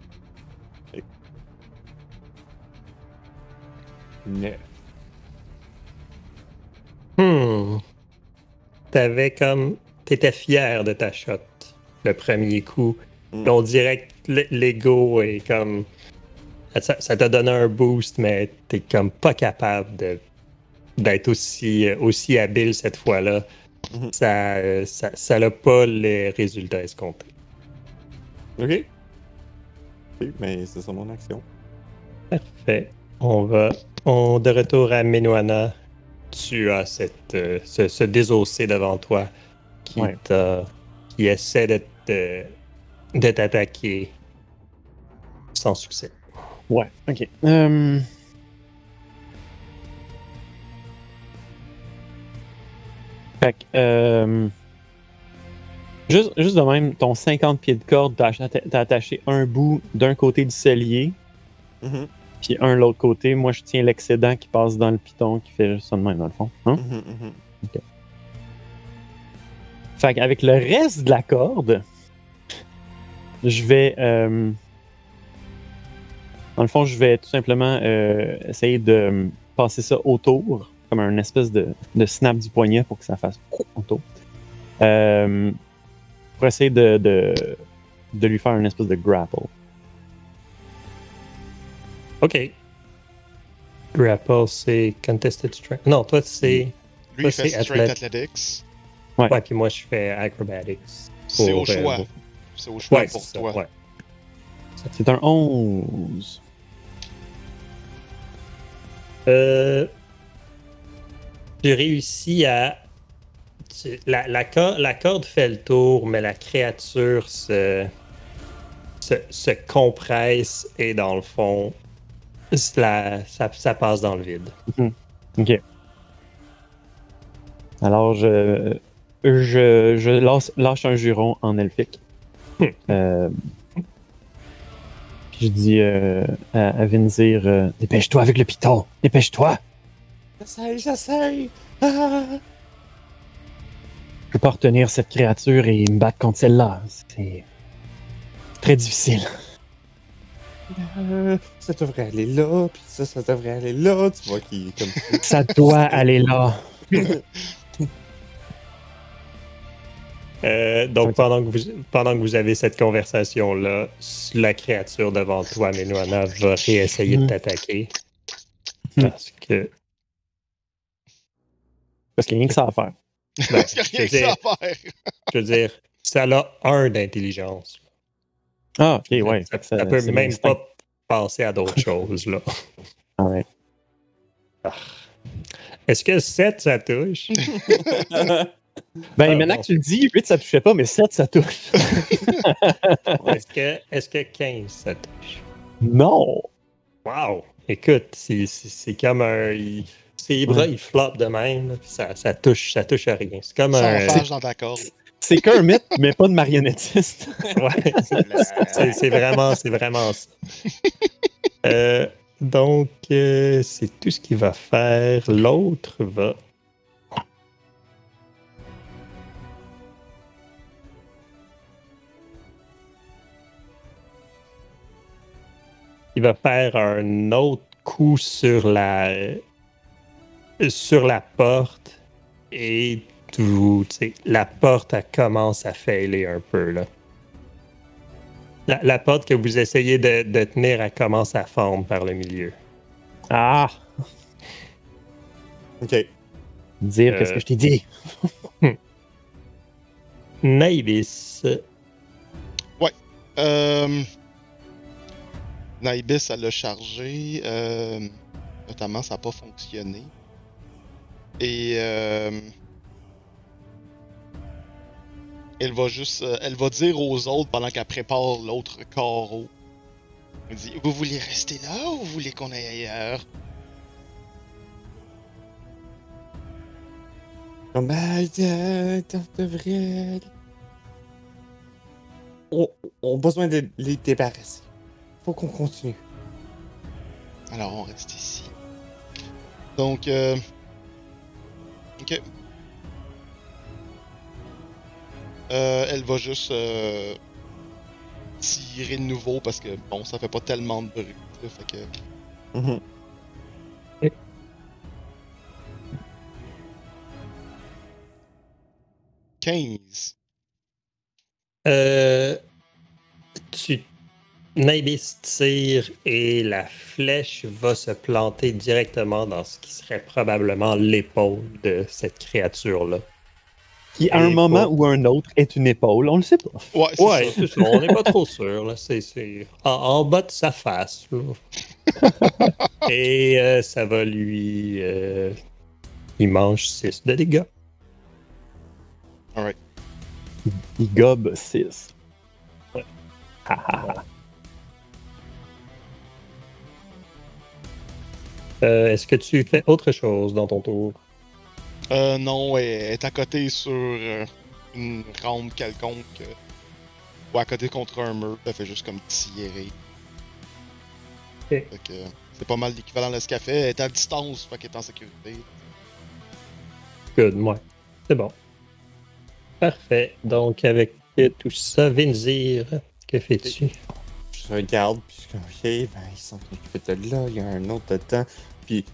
Speaker 4: Neuf.
Speaker 1: Hmm. T'avais comme. T'étais fier de ta shot le premier coup. Puis On dirait que l'ego est comme. Ça t'a donné un boost, mais t'es comme pas capable de d'être aussi, euh, aussi habile cette fois-là.
Speaker 4: Mhm.
Speaker 1: Ça, euh, ça, ça n'a pas les résultats escomptés.
Speaker 4: Ok. Mais c'est ça mon action.
Speaker 1: Parfait. On va. On, de retour à Menuana. Tu as cette, euh, ce, ce désossé devant toi qui,
Speaker 2: Ouais.
Speaker 1: t'a- qui essaie de, de t'attaquer sans succès.
Speaker 2: Ouais, ok. Euh, Fait que, euh, juste, juste de même, ton 50 pieds de corde, t'as atta- t'as attaché un bout d'un côté du cellier,
Speaker 4: Mhm,
Speaker 2: puis un de l'autre côté. Moi, je tiens l'excédent qui passe dans le piton, qui fait juste ça de même, dans le fond. Hein?
Speaker 4: mhm, mhm.
Speaker 2: Fait qu'avec le reste de la corde, je vais. euh, dans le fond, je vais tout simplement euh, essayer de euh, passer ça autour, comme un espèce de, de snap du poignet pour que ça fasse autour. Euh, pour essayer de, de, de lui faire une espèce de grapple.
Speaker 1: Ok. Grapple, c'est Contested Strength. Non, toi, c'est.
Speaker 3: Lui, il
Speaker 1: Ça,
Speaker 3: fait
Speaker 1: c'est
Speaker 3: Strength. Athletics.
Speaker 2: Ouais.
Speaker 1: Ouais, puis moi, je fais Acrobatics.
Speaker 3: C'est au
Speaker 1: Pour, euh,
Speaker 3: choix.
Speaker 1: pour-
Speaker 3: C'est au choix
Speaker 1: Ouais,
Speaker 3: pour toi.
Speaker 1: ouais.
Speaker 2: C'est un 11.
Speaker 1: Euh, J'ai réussi à. tu- La, la, cor- la corde fait le tour, mais la créature se, se, se compresse et dans le fond, ça, ça passe dans le vide.
Speaker 2: Ok. Alors, je, je, je lâche, lâche un juron en elfique.
Speaker 1: Hmm.
Speaker 2: Euh, je dis euh, à, à Vinzir euh, Dépêche-toi avec le piton Dépêche-toi
Speaker 4: J'essaye, j'essaye! Ah!
Speaker 2: Je peux pas retenir cette créature et me battre contre celle-là. C'est très difficile.
Speaker 4: Euh, ça devrait aller là, puis ça, ça devrait aller là. Tu vois qu'il est comme
Speaker 2: Ça doit aller là.
Speaker 1: Euh, donc, pendant, que vous, pendant que vous avez cette conversation-là, la créature devant toi, Menuana, va réessayer de
Speaker 2: Hmm.
Speaker 1: t'attaquer.
Speaker 2: Hmm.
Speaker 1: Parce que.
Speaker 2: Parce qu'il y a rien que ça à faire.
Speaker 1: ben,
Speaker 3: Il y a
Speaker 1: je
Speaker 3: rien
Speaker 1: veux
Speaker 3: que ça
Speaker 1: dire,
Speaker 3: à faire.
Speaker 1: je veux dire, ça a un d'intelligence.
Speaker 2: Ah, ok, ouais.
Speaker 1: Ça,
Speaker 2: Ça-
Speaker 1: ça peut même pas penser à d'autres choses, là.
Speaker 2: Ah ouais.
Speaker 1: Est-ce que 7, ça touche?
Speaker 2: Ben,
Speaker 1: Ah,
Speaker 2: maintenant
Speaker 1: bon.
Speaker 2: que tu le dis, 8 ça touchait pas, mais 7 ça touche.
Speaker 1: Est-ce que, est que 15, ça touche?
Speaker 2: non!
Speaker 1: Wow! Écoute, c'est- c'est c'est comme un. il- ses bras, ils floppent de même, puis ça, ça touche, ça touche à rien. C'est comme un.
Speaker 3: dans ta corde.
Speaker 2: C'est qu'un mythe, mais pas de marionnettiste.
Speaker 1: Ouais, c'est c'est vraiment, c'est vraiment ça. Euh, donc, euh, c'est tout ce qu'il va faire. L'autre va. Il va faire un autre coup sur la sur la porte et tout, la porte elle commence à failer un peu là. La, la porte que vous essayez de, de tenir, elle commence à fondre par le milieu.
Speaker 2: Ah!
Speaker 4: Ok.
Speaker 2: Dire
Speaker 1: Euh.
Speaker 2: qu'est-ce que je t'ai dit?
Speaker 1: Naïvis,
Speaker 3: Euh... Naibis, elle l'a chargé. euh, Notamment, ça n'a pas fonctionné. Et... euh, Elle va juste... euh, Elle va dire aux autres pendant qu'elle prépare l'autre carreau. Elle dit, vous voulez rester là ou vous voulez qu'on aille ailleurs?
Speaker 4: Oh, euh, on devrait. On a besoin de les débarrasser. Faut qu'on continue.
Speaker 3: Alors, on reste ici. Donc, euh... Ok. Euh, elle va juste euh, tirer de nouveau parce que, bon, ça fait pas tellement de bruit. là, fait que...
Speaker 4: Mhm.
Speaker 3: 15.
Speaker 1: euh, tu Naïvis tire et la flèche va se planter directement dans ce qui serait probablement l'épaule de cette créature-là.
Speaker 2: Qui, à un moment ou un autre, est une épaule. On le sait pas.
Speaker 3: Ouais, c'est
Speaker 1: Ouais,
Speaker 3: ça.
Speaker 1: c'est ça. On n'est pas trop sûr. Là. C'est, c'est en, en bas de sa face. là. Et euh, ça va lui. euh, il mange 6 de dégâts.
Speaker 2: Il gobe 6.
Speaker 1: Euh, est-ce que tu fais autre chose dans ton tour?
Speaker 3: Euh, non, elle est à côté sur euh, une rampe quelconque. euh, ou à côté contre un mur. Elle fait juste comme tirer.
Speaker 1: Ok.
Speaker 3: Fait que c'est pas mal l'équivalent de ce qu'elle fait. Elle est à distance, fait qu'elle est en sécurité.
Speaker 1: Good, moi. C'est bon. Parfait. Donc, avec tout ça, Vinzir, que fais-tu?
Speaker 4: Je regarde, puis je suis comme, ok, ben, ils sont occupés de là, il y a un autre dedans. Puis,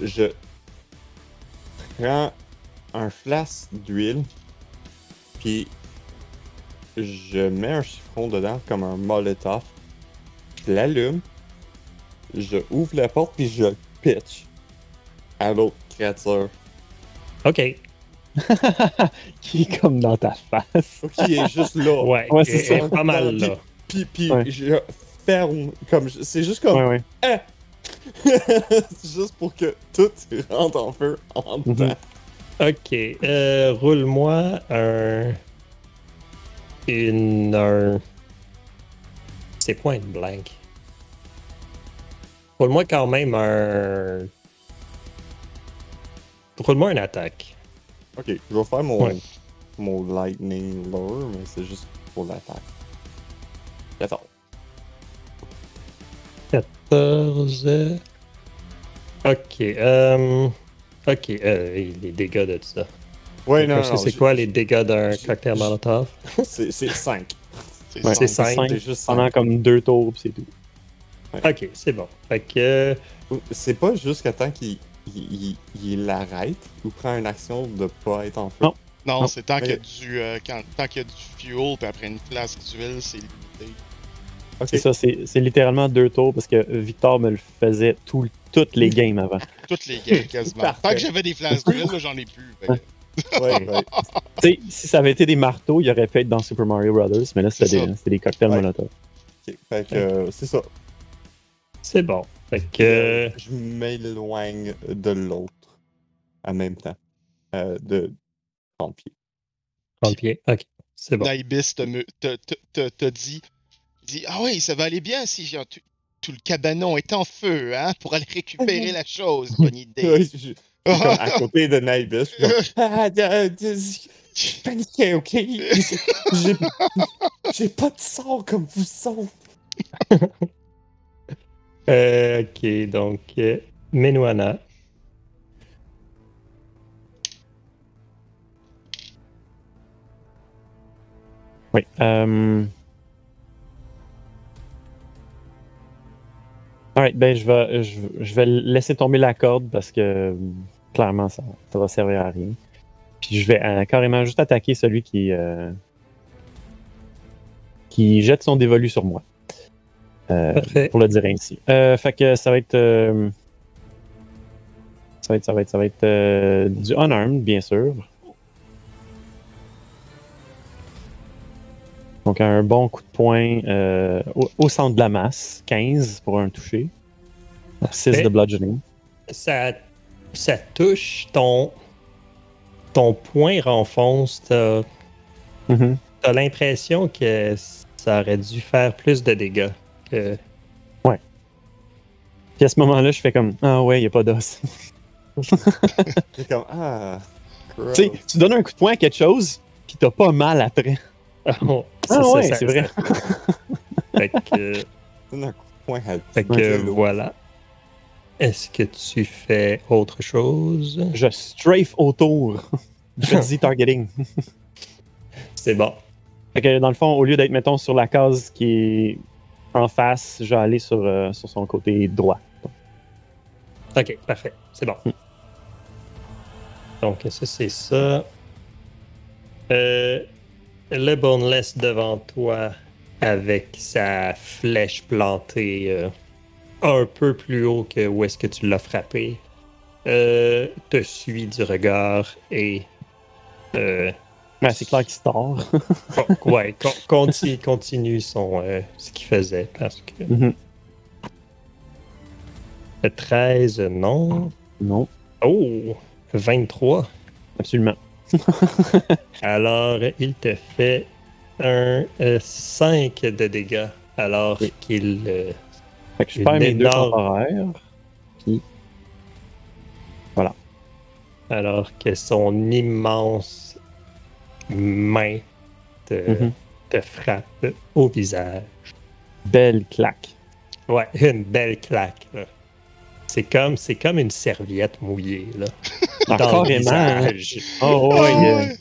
Speaker 4: je prends un flasque d'huile, puis je mets un chiffon dedans comme un molotov. Je l'allume, je ouvre la porte, puis je pitch à l'autre créature.
Speaker 1: OK.
Speaker 2: Qui est comme dans ta face.
Speaker 4: Qu'il est juste là.
Speaker 1: Ouais,
Speaker 2: Ouais, c'est ça.
Speaker 1: pas mal là.
Speaker 4: Puis, puis
Speaker 2: Ouais.
Speaker 4: je ferme, comme, je- c'est juste comme,
Speaker 2: Ouais, ouais.
Speaker 4: C'est juste pour que tout rentre en feu en
Speaker 2: Mhm.
Speaker 4: dedans.
Speaker 1: Ok, euh, roule-moi un. Une. Un... C'est quoi une blank? Roule-moi quand même un. Roule-moi une attaque.
Speaker 4: Ok, je vais faire mon,
Speaker 1: Ouais.
Speaker 4: mon lightning lure, mais c'est juste pour l'attaque. 14.
Speaker 1: 14. Ok, euh. Ok, euh, les dégâts de ça.
Speaker 4: Ouais, non, non,
Speaker 1: c'est quoi les dégâts d'un cocktail Molotov?
Speaker 4: C'est 5.
Speaker 3: C'est
Speaker 2: Ouais,
Speaker 3: ça.
Speaker 1: c'est
Speaker 4: juste
Speaker 2: Pendant
Speaker 4: 5.
Speaker 2: comme deux tours, c'est tout.
Speaker 1: Ok, c'est bon. Fait que.
Speaker 4: C'est pas jusqu'à temps qu'il il, il- il l'arrête ou prend une action de pas être en feu?
Speaker 2: Non.
Speaker 3: Non,
Speaker 2: Non.
Speaker 3: c'est tant qu'il y a du euh, quand- tant qu'il y a du fuel, puis après une flasque d'huile, c'est limité.
Speaker 4: Ok.
Speaker 2: C'est ça, c'est littéralement deux tours parce que Victor me le faisait tout, toutes les games avant.
Speaker 3: Toutes les games quasiment. Tant que j'avais des flasques d'huile, là, j'en ai plus.
Speaker 4: Ouais, ouais.
Speaker 2: tu sais, si ça avait été des marteaux, il aurait pu être dans Super Mario Brothers, mais là, c'était des, cocktails
Speaker 4: Ouais.
Speaker 2: Molotov.
Speaker 4: Ok, Fait que euh, c'est ça.
Speaker 1: C'est bon. Fait que.
Speaker 4: Je m'éloigne de l'autre. en même temps. Euh, de 30 pieds.
Speaker 1: 30 pieds. Ok, c'est bon.
Speaker 3: Naibis te, me- te, te, te, te dit, dit Ah oui, ça va aller bien si tout, tout le cabanon est en feu, hein, pour aller récupérer la chose. Bonne idée.
Speaker 4: Je- je suis comme à côté de Naibis. je suis comme, Ah, je paniquais, ok? J'ai pas de sang comme vous autres.
Speaker 1: Euh, ok, donc euh, Menuana.
Speaker 2: Oui. Euh... Alright, ben je vais, je, je vais laisser tomber la corde parce que clairement ça, ça va servir à rien. Puis je vais euh, carrément juste attaquer celui qui euh, qui jette son dévolu sur moi. Euh,
Speaker 1: Parfait.
Speaker 2: pour le dire ainsi. Euh, fait que ça va être euh, ça va être ça va être ça va être du unarmed bien sûr. Donc un bon coup de poing euh, au, au centre de la masse, 15 pour un toucher. 6
Speaker 1: Parfait.
Speaker 2: de bludgeoning.
Speaker 1: Ça, ça touche ton. Ton point renfonce. T'as t'as l'impression que ça aurait dû faire plus de dégâts. que-
Speaker 2: Puis à ce moment-là, je fais comme Ah ouais, il n'y a pas d'os.
Speaker 4: Comme, ah.
Speaker 2: tu sais, tu donnes un coup de poing à quelque chose, puis t'as pas mal après. Ah ouais, c'est vrai.
Speaker 1: Fait que,
Speaker 4: Donne un coup de poing à
Speaker 1: fait que
Speaker 2: euh,
Speaker 1: voilà. Est-ce que tu fais autre chose?
Speaker 2: Je strafe autour. Je dis targeting.
Speaker 1: C'est bon.
Speaker 2: Fait que dans le fond, au lieu d'être, mettons, sur la case qui est en face, je vais aller sur, euh, sur son côté droit.
Speaker 1: Ok, parfait. C'est bon. Donc, ça, c'est ça? Euh, le Boneless devant toi, avec sa flèche plantée euh, un peu plus haut que où est-ce que tu l'as frappé, euh, te suit du regard et. euh,
Speaker 2: Mais c'est clair qu'il se tord.
Speaker 1: con- ouais, con- continue, continue son, ce qu'il faisait parce que.
Speaker 2: Mhm.
Speaker 1: Le 13, non.
Speaker 2: non,
Speaker 1: Oh, 23.
Speaker 2: absolument.
Speaker 1: Alors, il te fait un 5 de dégâts alors
Speaker 2: Oui.
Speaker 1: qu'il... euh,
Speaker 2: Fait que je perds mes deux temporaires.
Speaker 1: alors que son immense main te,
Speaker 2: Mhm.
Speaker 1: te frappe au visage.
Speaker 2: Belle claque.
Speaker 1: Ouais, une belle claque. là. C'est comme, c'est comme une serviette mouillée là,
Speaker 2: Ah,
Speaker 1: dans le
Speaker 2: carrément. hein.
Speaker 1: visage.
Speaker 2: Oh, ouais,
Speaker 3: Ah
Speaker 2: euh,
Speaker 3: ouais.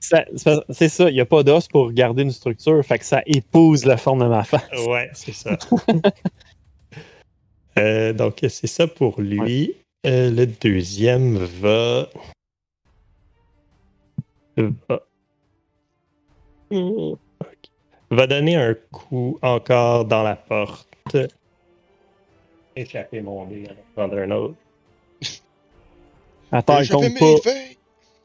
Speaker 2: ça- c'est ça, il n'y a pas d'os pour garder une structure, fait que ça épouse la forme de ma face.
Speaker 1: Ouais, c'est ça. Euh, donc, c'est ça pour lui. Euh, le deuxième va. Va. Va donner un coup encore dans la porte. Échapper mon dé, en prendre un autre.
Speaker 2: Attends, il compte pas.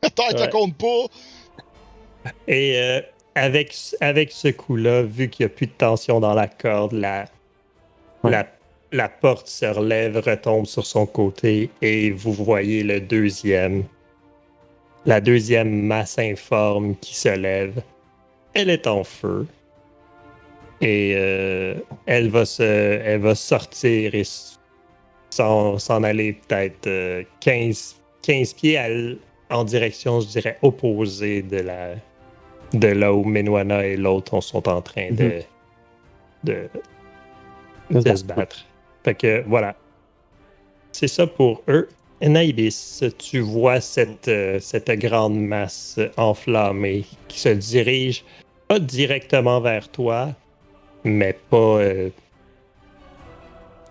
Speaker 3: Attends,
Speaker 1: Ouais.
Speaker 3: compte pas.
Speaker 1: Et euh, avec, avec ce coup-là, vu qu'il n'y a plus de tension dans la corde, la,
Speaker 2: Ouais.
Speaker 1: la, la porte se relève, retombe sur son côté et vous voyez le deuxième. La deuxième masse informe qui se lève. Elle est en feu. Et euh, elle, va se, elle va sortir et s'en aller peut-être euh, 15, 15 pieds à en direction, je dirais, opposée de la de là où Menwana et l'autre sont en train de, de,
Speaker 2: De se
Speaker 1: de se battre. Fait que voilà. C'est ça pour eux. Naibis, tu vois cette, euh, cette grande masse enflammée qui se dirige pas directement vers toi, mais pas. euh,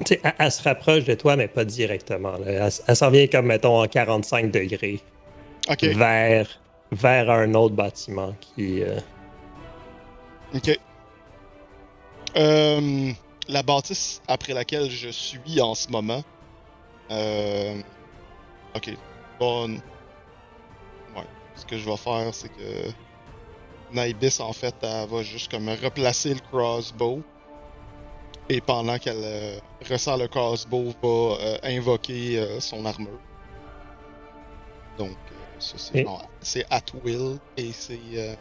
Speaker 1: tu sais, elle, elle se rapproche de toi, mais pas directement. là. Elle, elle s'en vient comme, mettons, en 45 degrés
Speaker 3: Ok,
Speaker 1: vers, vers un autre bâtiment qui. euh,
Speaker 3: ok. Euh, la bâtisse après laquelle je suis en ce moment. Euh, ok. Bon. Ouais. Ce que je vais faire, c'est que. Naibis, en fait, elle va juste comme replacer le crossbow. Et pendant qu'elle euh, ressent le crossbow, va euh, invoquer euh, son armure. Donc, euh, ça, c'est
Speaker 1: Et-
Speaker 3: genre- c'est at will et c'est.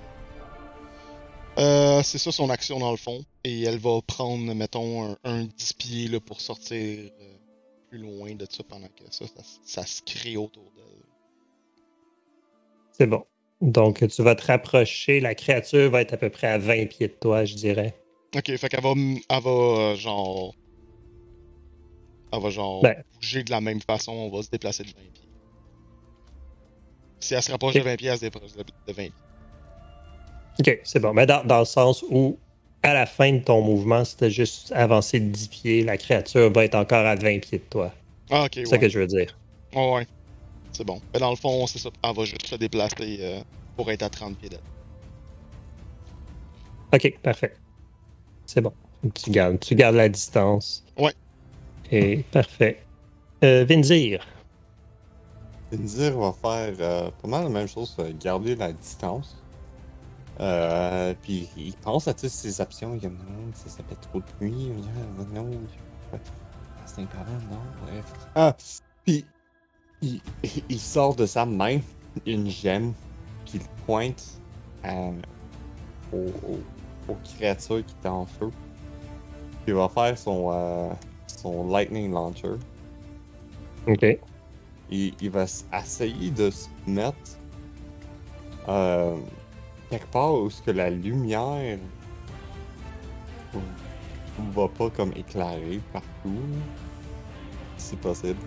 Speaker 3: c'est ça son action dans le fond. Et elle va prendre, mettons, un, un 10 pieds là, pour sortir plus loin de ça pendant que ça, ça, ça se crée autour d'elle.
Speaker 1: C'est bon. Donc, tu vas te rapprocher. La créature va être à peu près à 20 pieds de toi, je dirais.
Speaker 3: Ok, fait qu'elle va, elle va euh, genre. Elle va genre
Speaker 1: Ben.
Speaker 3: bouger de la même façon, on va se déplacer de 20 pieds. Si elle se rapproche de 20 pieds, elle se déplace de, de 20 pieds.
Speaker 1: OK, c'est bon. Mais dans, dans le sens où, à la fin de ton mouvement, si tu juste avancé de 10 pieds, la créature va être encore à 20 pieds de toi.
Speaker 3: Ah, ok,
Speaker 1: C'est
Speaker 3: ouais.
Speaker 1: ça que je veux dire.
Speaker 3: Ouais, ouais. C'est bon. Mais dans le fond, c'est ça. Elle va juste se déplacer euh, pour être à 30 pieds d'elle.
Speaker 1: OK, parfait. C'est bon. Tu gardes, tu gardes la distance.
Speaker 3: Ouais.
Speaker 1: Et parfait. Euh, Vinzir.
Speaker 4: Indir va faire euh, pas mal la même chose, euh, garder la distance. Euh, puis il pense à toutes ses options. Il dit non, ça, ça fait trop de bruit. Non, ah, c'est imparable, non, bref. Ah, puis il, sort de sa main une gemme qu'il pointe à, aux, aux- aux créatures qui étaient en feu. Il va faire son, euh, son lightning launcher.
Speaker 1: OK.
Speaker 4: il, il va essayer de se mettre euh, quelque part où ce que la lumière va pas comme éclairer partout, si possible.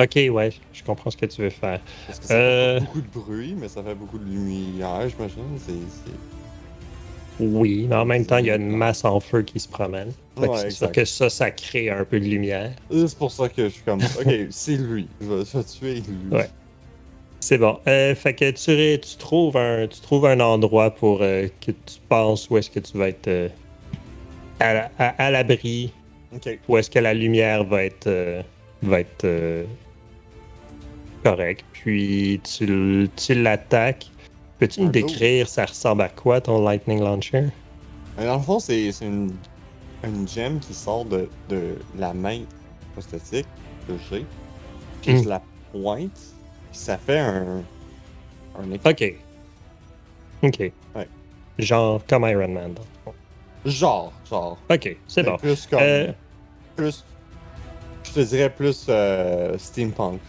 Speaker 1: OK, ouais, je comprends ce que tu veux faire.
Speaker 4: Parce que ça
Speaker 1: Euh.
Speaker 4: fait pas beaucoup de bruit, mais ça fait beaucoup de lumière, j'imagine. C'est.
Speaker 1: Oui, mais en même temps, il y a une masse en feu qui se promène.
Speaker 4: Ouais,
Speaker 1: c'est sûr que ça, ça crée un peu de lumière.
Speaker 4: Euh, C'est pour ça que je suis comme, ok, c'est lui. Je vais, je vais tuer lui.
Speaker 1: Ouais. C'est bon. Euh, fait que tu, trouves un, tu trouves un endroit pour euh, que tu penses où est-ce que tu vas être euh, à, la- à- à l'abri, où est-ce que la lumière va être, euh, va être euh, correcte. Puis tu, tu l'attaques. Peux-tu me décrire ça ressemble à quoi ton Lightning Launcher?
Speaker 4: Mais dans le fond, c'est, une, une gemme qui sort de, de la main prosthétique que j'ai. Puis
Speaker 1: Mm.
Speaker 4: je la pointe, puis ça fait un. un.
Speaker 1: Ok. Ok.
Speaker 4: Ouais.
Speaker 1: Genre comme Iron Man.
Speaker 4: Genre, genre.
Speaker 1: Ok, c'est bon.
Speaker 4: Plus comme.
Speaker 1: Euh,
Speaker 4: Plus. Je te dirais plus euh, steampunk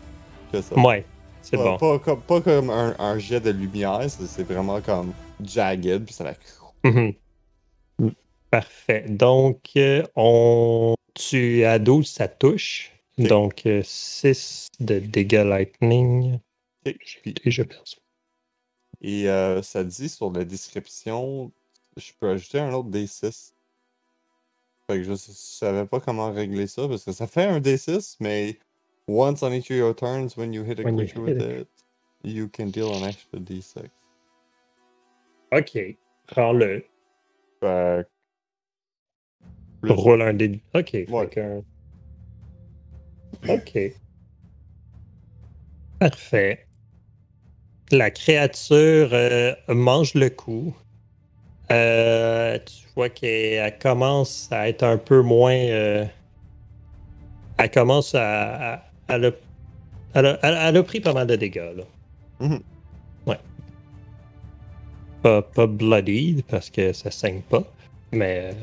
Speaker 4: que ça.
Speaker 1: ouais, c'est
Speaker 4: pas,
Speaker 1: bon.
Speaker 4: Pas comme, pas comme un, un jet de lumière, c'est, vraiment comme jagged, puis ça va.
Speaker 1: Mhm. Parfait. Donc, euh, on... tu à 12, ça touche. Donc, 6 de dégâts lightning.
Speaker 4: Puis-
Speaker 1: Déjà perdu.
Speaker 4: Et euh, ça dit sur la description, je peux ajouter un autre D6. Fait que je, savais pas comment régler ça parce que ça fait un D6, mais once on each of your turns when you hit a
Speaker 1: When you
Speaker 4: creature
Speaker 1: hit
Speaker 4: with it, you can deal an extra D6.
Speaker 1: Ok, prends-le.
Speaker 4: Fait Plus-
Speaker 1: Roule un dé. Ok. fait
Speaker 4: Ouais.
Speaker 1: qu'un- Ok. Parfait. La créature euh, mange le coup. Euh, tu vois qu'elle elle commence à être un peu moins. euh, elle commence à. à- elle, a, elle, a, elle a- elle a pris pas mal de dégâts, là.
Speaker 4: Mhm.
Speaker 1: Ouais. Pas, pas bloody, parce que ça saigne pas, mais. euh,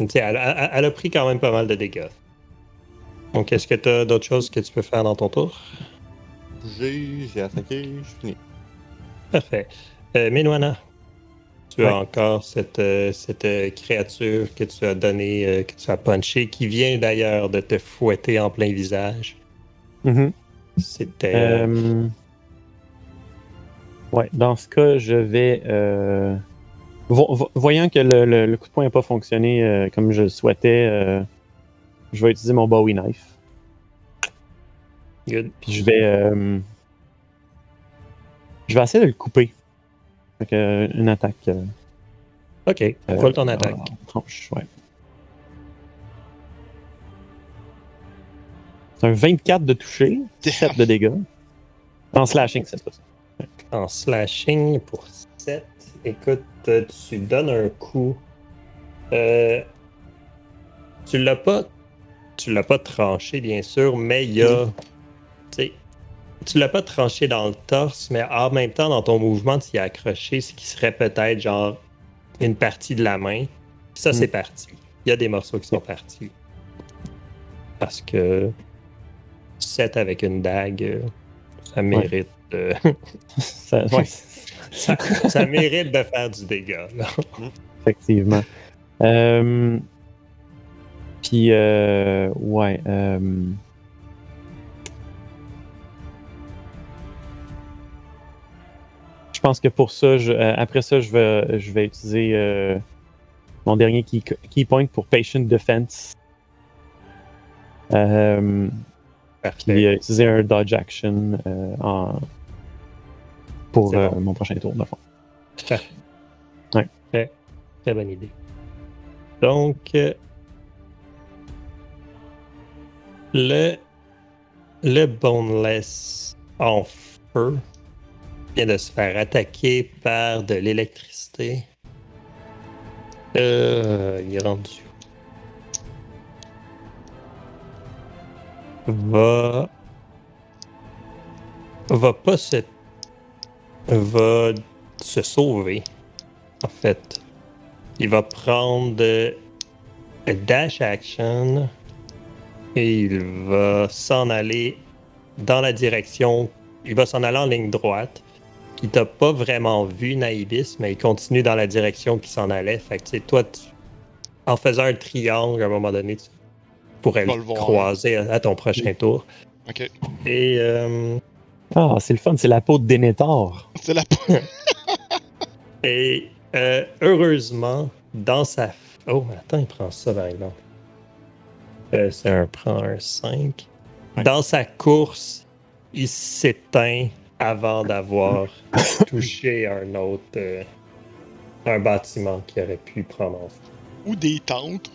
Speaker 1: tu sais, elle, a pris quand même pas mal de dégâts. Donc, est-ce que tu as d'autres choses que tu peux faire dans ton tour?
Speaker 4: bouger, j'ai attaqué, je finis.
Speaker 1: Parfait. Euh, Minwana, tu as
Speaker 2: Ouais.
Speaker 1: encore cette, euh, cette euh, créature que tu as donnée, euh, que tu as punché, qui vient d'ailleurs de te fouetter en plein visage.
Speaker 2: Mhm.
Speaker 1: C'était. euh,
Speaker 2: Ouais, dans ce cas, je vais. euh, vo- vo- voyant que le, le- le coup de poing n'a pas fonctionné euh, comme je le souhaitais, je vais utiliser mon Bowie Knife.
Speaker 1: good.
Speaker 2: Puis je vais. Je vais essayer de le couper. Fait que, euh, une attaque. euh,
Speaker 1: Ok,
Speaker 2: euh,
Speaker 1: roule ton attaque.
Speaker 2: tranche, ouais. C'est un 24 de toucher, 7 de dégâts. En slashing, c'est ça.
Speaker 1: En slashing pour 7. Écoute, tu donnes un coup. Euh, tu l'as pas. Tu l'as pas tranché, bien sûr, mais il y a. tu l'as pas tranché dans le torse, mais en même temps, dans ton mouvement, tu y as accroché ce qui serait peut-être genre une partie de la main. Ça,
Speaker 2: Mm.
Speaker 1: c'est parti. Il y a des morceaux qui sont partis. Parce que 7 avec une dague, euh, ça mérite, euh,
Speaker 2: Ça- ouais,
Speaker 1: ça, ça mérite de faire du dégât. là.
Speaker 2: effectivement. Euh, Puis, euh, ouais. Je pense que pour ça, je- euh, après ça, je vais, je vais utiliser euh, mon dernier key, key point pour Patient Defense. Euh,
Speaker 1: Parfait.
Speaker 2: puis utiliser un dodge action euh, en... pour euh,
Speaker 1: bon.
Speaker 2: mon prochain tour, de fond.
Speaker 1: Très bonne idée. Donc, le, le Boneless en feu vient de se faire attaquer par de l'électricité. Euh, il est rendu. Va. Va pas se. Va se sauver. En fait. Il va prendre le dash action et il va s'en aller dans la direction. Il va s'en aller en ligne droite. Il t'a pas vraiment vu, Naibis, mais il continue dans la direction qui s'en allait. Fait que, tu sais, toi, tu- en faisant un triangle, à un moment donné, tu pourrais le
Speaker 3: voir.
Speaker 1: croiser à, à ton prochain tour.
Speaker 3: Ok.
Speaker 1: Et euh,
Speaker 2: Ah, c'est le fun, c'est la peau de Denethor.
Speaker 3: C'est la
Speaker 1: Et euh, heureusement, dans sa. Oh, mais attends, il prend ça par exemple. Euh, c'est un prend un 5.
Speaker 4: Ouais.
Speaker 1: Dans sa course, il s'éteint avant d'avoir touché un autre. euh, un bâtiment qui aurait pu prendre en feu.
Speaker 3: ou des tentes.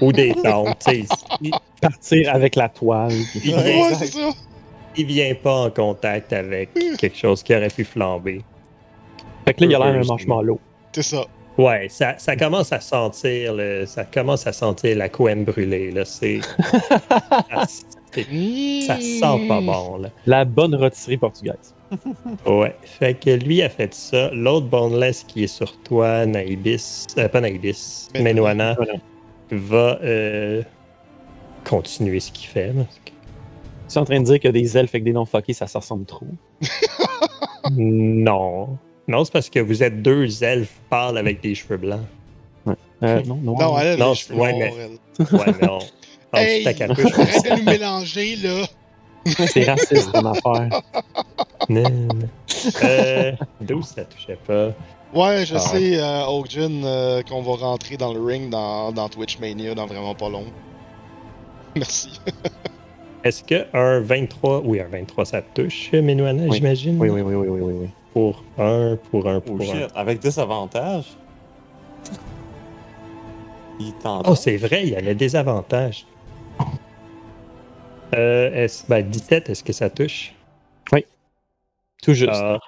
Speaker 1: Ou des tentes. tu sais, il,
Speaker 2: Partir avec la toile.
Speaker 1: il
Speaker 3: Ouais,
Speaker 1: vient,
Speaker 3: c'est ça.
Speaker 1: il vient pas en contact avec quelque chose qui aurait pu flamber.
Speaker 2: Fait que là, il a l'air d'un
Speaker 1: Heureusement.
Speaker 2: marshmallow.
Speaker 3: C'est ça.
Speaker 1: Ouais, ça, ça commence à sentir le, ça commence à sentir la couenne brûlée là. C'est, ça, c'est- ça sent pas bon là.
Speaker 2: La bonne rôtisserie portugaise.
Speaker 1: Ouais, fait que lui a fait ça. L'autre boneless qui est sur toi, Naibis, euh, pas Naibis,
Speaker 2: Voilà.
Speaker 1: va euh, continuer ce qu'il fait.
Speaker 2: Tu es en train de dire que des elfes avec des noms fuckés, ça se ressemble trop.
Speaker 1: Non, non, c'est parce que vous êtes deux elfes pâles avec des cheveux blancs.
Speaker 2: Euh, non, non.
Speaker 3: Non, elle a
Speaker 1: Non,
Speaker 3: les cheveux
Speaker 1: ouais,
Speaker 3: noirs,
Speaker 1: mais-
Speaker 3: elle.
Speaker 1: Ouais, mais on, en dessous de ta
Speaker 3: Hey,
Speaker 1: capuche,
Speaker 3: arrête de nous mélanger, là.
Speaker 2: C'est raciste ton affaire.
Speaker 1: Non. Euh, 12, ça touchait pas?
Speaker 3: Ouais, je
Speaker 1: Ah.
Speaker 3: sais, euh, Oakjin, euh, qu'on va rentrer dans le ring dans, dans Twitch Mania dans vraiment pas long. Merci.
Speaker 1: Est-ce que un 23, oui, un 23, ça touche, Menuana,
Speaker 2: Oui.
Speaker 1: j'imagine?
Speaker 2: Oui, oui, oui, oui, oui, oui. oui.
Speaker 1: Pour un, pour un,
Speaker 4: Oh
Speaker 1: pour un.
Speaker 4: shit, avec des avantages. Il tente.
Speaker 1: Oh, c'est vrai, il y avait des avantages. Euh, est-ce, ben, 17, est-ce que ça touche?
Speaker 2: Tout juste.
Speaker 1: Ah.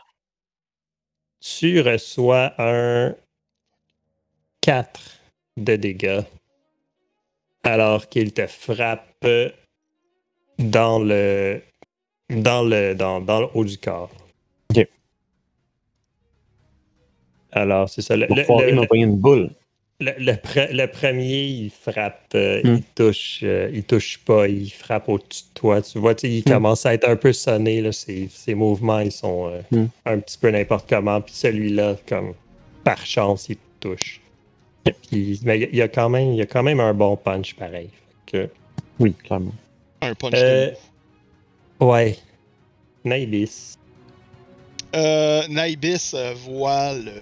Speaker 1: tu reçois un 4 de dégâts alors qu'il te frappe dans le dans le dans, dans le haut du corps.
Speaker 2: Ok.
Speaker 1: Alors, c'est ça. Le,
Speaker 2: Pour
Speaker 1: le- le-
Speaker 2: pogné une boule.
Speaker 1: Le- le pre- le premier, il frappe, euh,
Speaker 2: Hmm.
Speaker 1: il touche, euh, il touche pas, il frappe au-dessus de toi. Tu vois, il
Speaker 2: Hmm.
Speaker 1: commence à être un peu sonné. Là, ses, ses mouvements, ils sont euh,
Speaker 2: Hmm.
Speaker 1: un petit peu n'importe comment. Puis celui-là, comme par chance, il te touche. Puis, mais il y, a quand même, il y a quand même un bon punch pareil. Fait
Speaker 2: Oui, clairement.
Speaker 3: Un punch
Speaker 1: Euh, que- ouais. Naibis.
Speaker 3: Euh, Naibis voit le,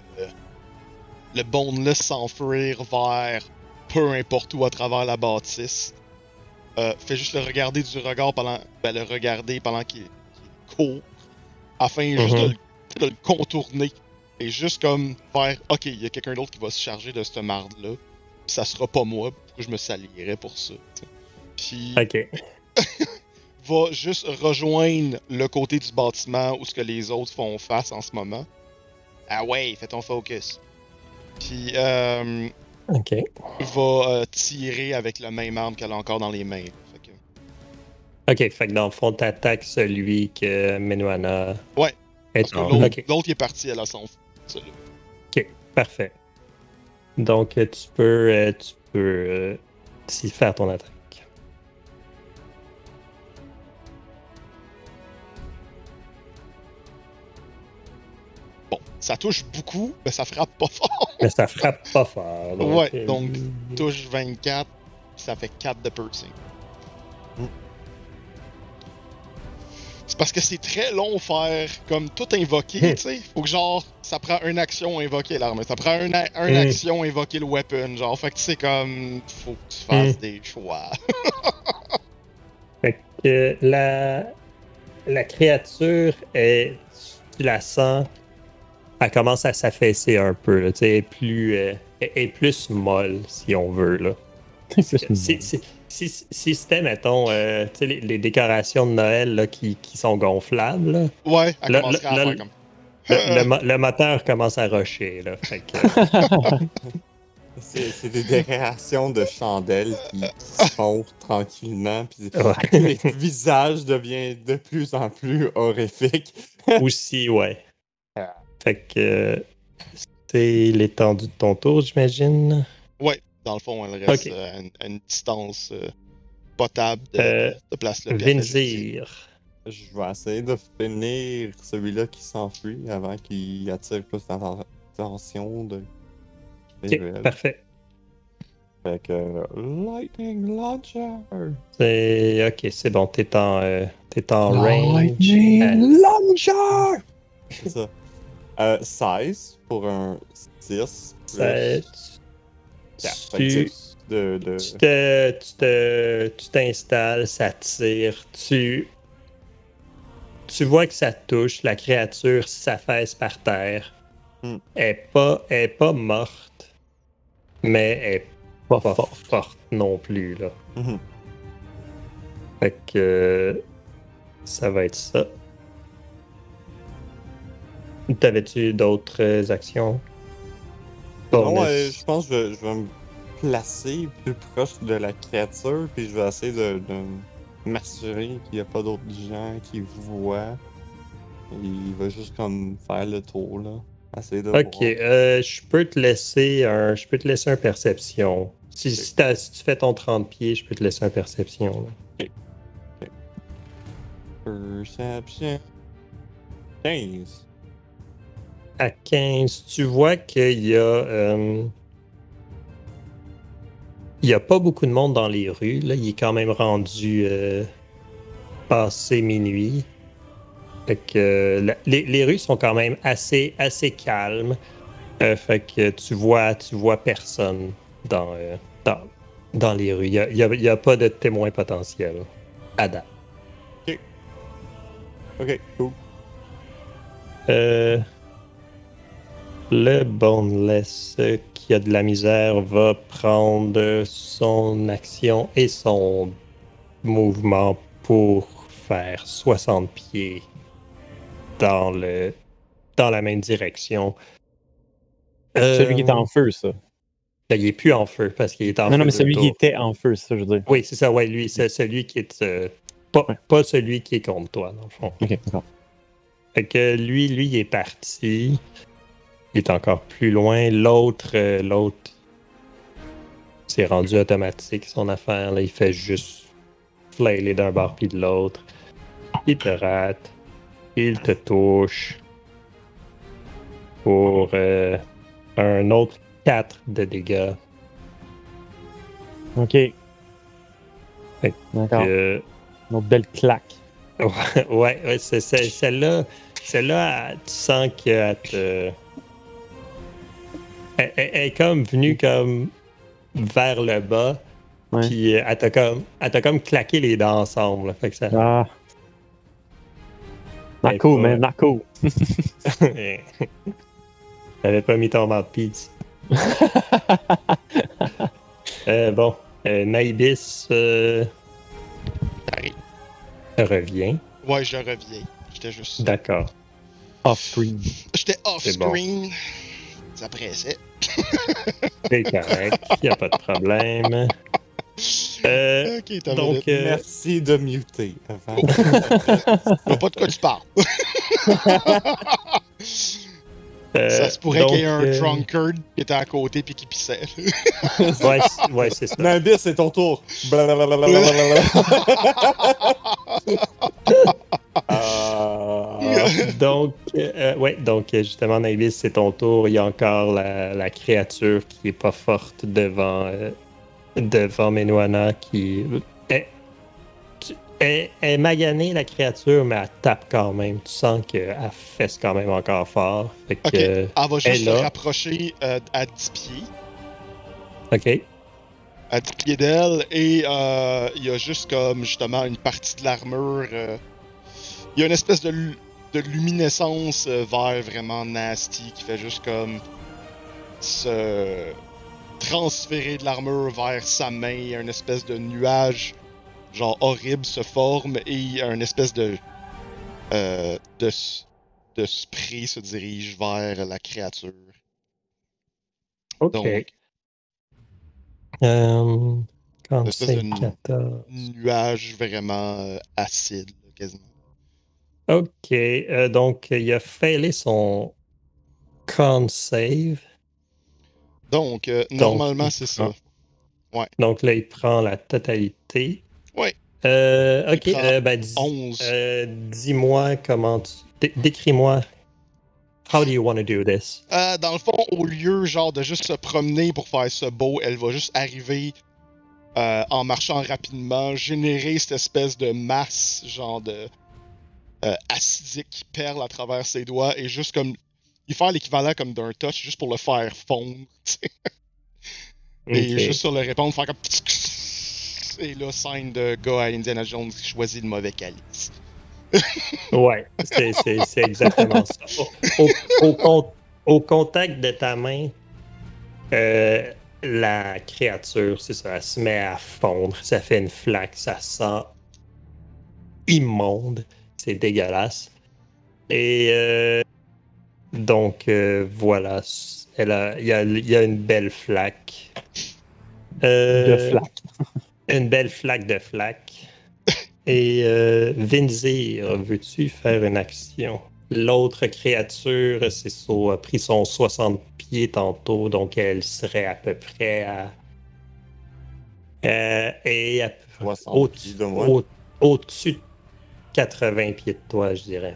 Speaker 3: le boneless s'enfuir vers peu importe où à travers la bâtisse. Euh, fait juste le regarder du regard pendant. Ben, le regarder pendant qu'il court. Afin juste de,
Speaker 1: Mhm.
Speaker 3: le, de le contourner. Et juste comme faire Ok, il y a quelqu'un d'autre qui va se charger de cette marde-là. Ça sera pas moi. Pourquoi je me salirais pour ça? t'sais. Puis
Speaker 1: Ok.
Speaker 3: va juste rejoindre le côté du bâtiment où ce que les autres font face en ce moment. Ah ouais, fais ton focus. Puis euh,
Speaker 1: Ok.
Speaker 3: va euh, tirer avec la même arme qu'elle a encore dans les mains. Fait que
Speaker 1: Ok, fait que dans le fond, t'attaques celui que Menuana
Speaker 3: Ouais,
Speaker 1: est
Speaker 3: l'autre,
Speaker 1: Ok,
Speaker 3: l'autre, il est parti à la son.
Speaker 1: ok, parfait. Donc, euh, tu peux, euh, tu peux euh, t'y faire ton attaque.
Speaker 3: Ça touche beaucoup, mais ça frappe pas fort.
Speaker 1: Mais ça frappe pas fort. Donc,
Speaker 3: Ouais,
Speaker 1: euh,
Speaker 3: donc, Touche 24, ça fait 4 de piercing.
Speaker 4: Mm.
Speaker 3: C'est parce que c'est très long faire comme tout invoquer, tu sais. Faut que genre, ça prend une action à invoquer l'arme. Ça prend une,
Speaker 1: Mm.
Speaker 3: action à invoquer le weapon. Genre, fait que c'est comme, faut que tu fasses
Speaker 1: Mm.
Speaker 3: des choix.
Speaker 1: Fait que la, la créature, est, tu la sens, elle commence à s'affaisser un peu. Là, tu sais, elle, est plus, euh, elle est plus molle, si on veut. Là. Si, si, si, si c'était, mettons, euh, tu sais, les, les décorations de Noël là, qui, qui sont gonflables, là,
Speaker 3: Ouais, elle
Speaker 1: Là,
Speaker 3: commencerait
Speaker 1: là,
Speaker 3: à
Speaker 1: là,
Speaker 3: faire comme.
Speaker 1: le, le mo- le moteur commence à rusher. Là, fait que,
Speaker 4: C'est c'est des décorations de chandelles qui, qui se font tranquillement, puis
Speaker 1: Ouais.
Speaker 4: le visage devient de plus en plus horrifique.
Speaker 1: aussi, ouais. Fait que euh, c'est l'étendue de ton tour, j'imagine?
Speaker 3: Ouais, dans le fond, elle reste
Speaker 1: Ok.
Speaker 3: euh, à, une, à une distance euh, potable de,
Speaker 1: Euh,
Speaker 3: de place juste-
Speaker 1: Vinzir.
Speaker 4: Je vais essayer de finir celui-là qui s'enfuit avant qu'il attire plus d'attention de.
Speaker 1: parfait.
Speaker 4: Fait que. Lightning Launcher!
Speaker 1: C'est ok, c'est bon. T'es en, euh, t'es en range.
Speaker 2: Lightning Launcher!
Speaker 4: C'est ça. Euh, 16 pour un 6. Plus
Speaker 1: Ça-
Speaker 4: 4.
Speaker 1: tu,
Speaker 4: Fait que six de, de...
Speaker 1: tu te, tu te, tu t'installes, ça tire, tu, tu vois que ça touche, la créature s'affaisse par terre.
Speaker 4: Hmm.
Speaker 1: Elle est pas, elle est pas morte, mais elle est
Speaker 2: Pas
Speaker 1: pas
Speaker 2: fort.
Speaker 1: forte non plus là.
Speaker 4: Mhm.
Speaker 1: Fait que ça va être ça. T'avais-tu d'autres euh, actions?
Speaker 4: Non, euh, je pense que je vais, je vais me placer plus proche de la créature, puis je vais essayer de, de m'assurer qu'il n'y a pas d'autres gens qui voient. Il va juste comme faire le tour, là. Essayer de
Speaker 1: Ok, euh, je peux te laisser un, je peux te laisser un perception. Si, si, t'as- si tu fais ton 30 pieds, je peux te laisser un perception. là.
Speaker 4: Perception. 15.
Speaker 1: À 15, tu vois qu'il y a, euh, il y a pas beaucoup de monde dans les rues. Là. Il est quand même rendu euh, passé minuit. Fait que euh, la- les, les rues sont quand même assez, assez calmes. Euh, fait que tu vois, tu vois personne dans, euh, dans, dans les rues. Il n'y a, a- a pas de témoins potentiels à date.
Speaker 4: Ok, cool.
Speaker 1: Euh, le Boneless euh, qui a de la misère va prendre son action et son mouvement pour faire 60 pieds dans le dans la même direction. Euh,
Speaker 2: Celui qui est en feu, ça.
Speaker 1: là, il est plus en feu parce qu'il est en
Speaker 2: Non,
Speaker 1: feu.
Speaker 2: non, mais
Speaker 1: de
Speaker 2: celui qui était en feu, ça, je veux dire.
Speaker 1: Oui, c'est ça, ouais, lui, c'est celui qui est. euh, pas,
Speaker 2: Ouais.
Speaker 1: pas celui qui est contre toi, dans le fond.
Speaker 2: Ok, d'accord.
Speaker 1: Fait que lui, lui, il est parti. Il est encore plus loin. L'autre, euh, l'autre, c'est rendu automatique son affaire. Là. Il fait juste flailer d'un bord puis de l'autre. Il te rate. Il te touche. Pour euh, un autre 4 de dégâts.
Speaker 2: Ok. D'accord.
Speaker 1: Euh,
Speaker 2: Une autre belle claque.
Speaker 1: Ouais, ouais, c'est, celle-là, celle-là, elle- tu sens qu'elle te. Elle, elle- elle est comme venue comme vers le bas,
Speaker 2: Ouais.
Speaker 1: puis euh, elle t'a comme, elle t'a comme claqué les dents ensemble. là. Fait que ça.
Speaker 2: Ah. Cool,
Speaker 1: pas-. T'avais pas mis ton mouthpiece. euh, bon, euh, Naibis euh, revient.
Speaker 3: Ouais, je reviens. J'étais juste.
Speaker 1: D'accord.
Speaker 2: Off-screen.
Speaker 3: J'étais
Speaker 1: C'est bon.
Speaker 3: off-screen. Ça pressait.
Speaker 1: C'est correct. Y a pas de problème. Euh,
Speaker 3: Ok, t'as
Speaker 1: donc, euh,
Speaker 4: Merci de muter avant.
Speaker 3: Pas de quoi tu parles.
Speaker 1: euh,
Speaker 3: ça se pourrait qu'il y ait un
Speaker 1: euh,
Speaker 3: drunkard qui était à côté puis qui pissait.
Speaker 1: Ouais, c'est- ouais, c'est ça.
Speaker 4: Nimbus, c'est ton tour. Blablabla. Ah.
Speaker 1: Donc, euh, ouais, donc euh, justement, Navis, c'est ton tour. Il y a encore la, la créature qui est pas forte devant, euh, devant Menuana qui. Elle, est maganée, la créature, mais elle tape quand même. Tu sens qu'elle fesse quand même encore fort. Fait que,
Speaker 3: Ok.
Speaker 1: euh,
Speaker 3: Elle va juste
Speaker 1: Elle
Speaker 3: se rapprocher euh, à 10 pieds.
Speaker 1: ok.
Speaker 3: À 10 pieds d'elle. Et euh, il y a juste comme justement une partie de l'armure. euh, Il y a une espèce de, de luminescence euh, vert vraiment nasty qui fait juste comme se transférer de l'armure vers sa main. Un espèce de nuage genre horrible se forme et un espèce de euh, de, de spray se dirige vers la créature.
Speaker 1: Ok.
Speaker 3: Donc,
Speaker 1: Euh, quand
Speaker 3: Espèce
Speaker 1: c'est
Speaker 3: de-
Speaker 1: 14.
Speaker 3: nuage vraiment euh, acide, quasiment.
Speaker 1: Ok. euh, donc, il a failé son con save.
Speaker 3: Donc, euh, normalement, c'est ça.
Speaker 1: Donc là, il prend la totalité.
Speaker 3: Ouais.
Speaker 1: Euh,
Speaker 3: Il
Speaker 1: ok, euh, ben, dis,
Speaker 3: 11.
Speaker 1: euh, dis-moi comment tu. dé- Décris-moi. How do you want to do this?
Speaker 3: Euh, dans le fond, au lieu genre de juste se promener pour faire ce beau, elle va juste arriver euh, en marchant rapidement, générer cette espèce de masse genre de euh, acidique qui perle à travers ses doigts et juste comme y faire l'équivalent comme d'un touch juste pour le faire fondre. tu sais. Et juste sur le répondre, faire comme et là scène de gars à Indiana Jones qui choisit le mauvais calice.
Speaker 1: Ouais, c'est, c'est- c'est exactement ça. Au, au- au con- au contact de ta main, euh, la créature, c'est ça, elle se met à fondre. Ça fait une flaque, ça sent immonde. C'est dégueulasse. Et euh, donc, euh, voilà. Elle a- Il y, a, il y a une belle flaque. Euh,
Speaker 2: De flaque.
Speaker 1: Une belle flaque de flaque. Et euh, Vinzir, veux-tu faire une action? L'autre créature, c'est ça, a pris son 60 pieds tantôt, donc elle serait à peu près à. Euh, et à-
Speaker 4: 60
Speaker 1: au-
Speaker 4: pieds de moi.
Speaker 1: au- au-dessus de 80 pieds de toi, je dirais.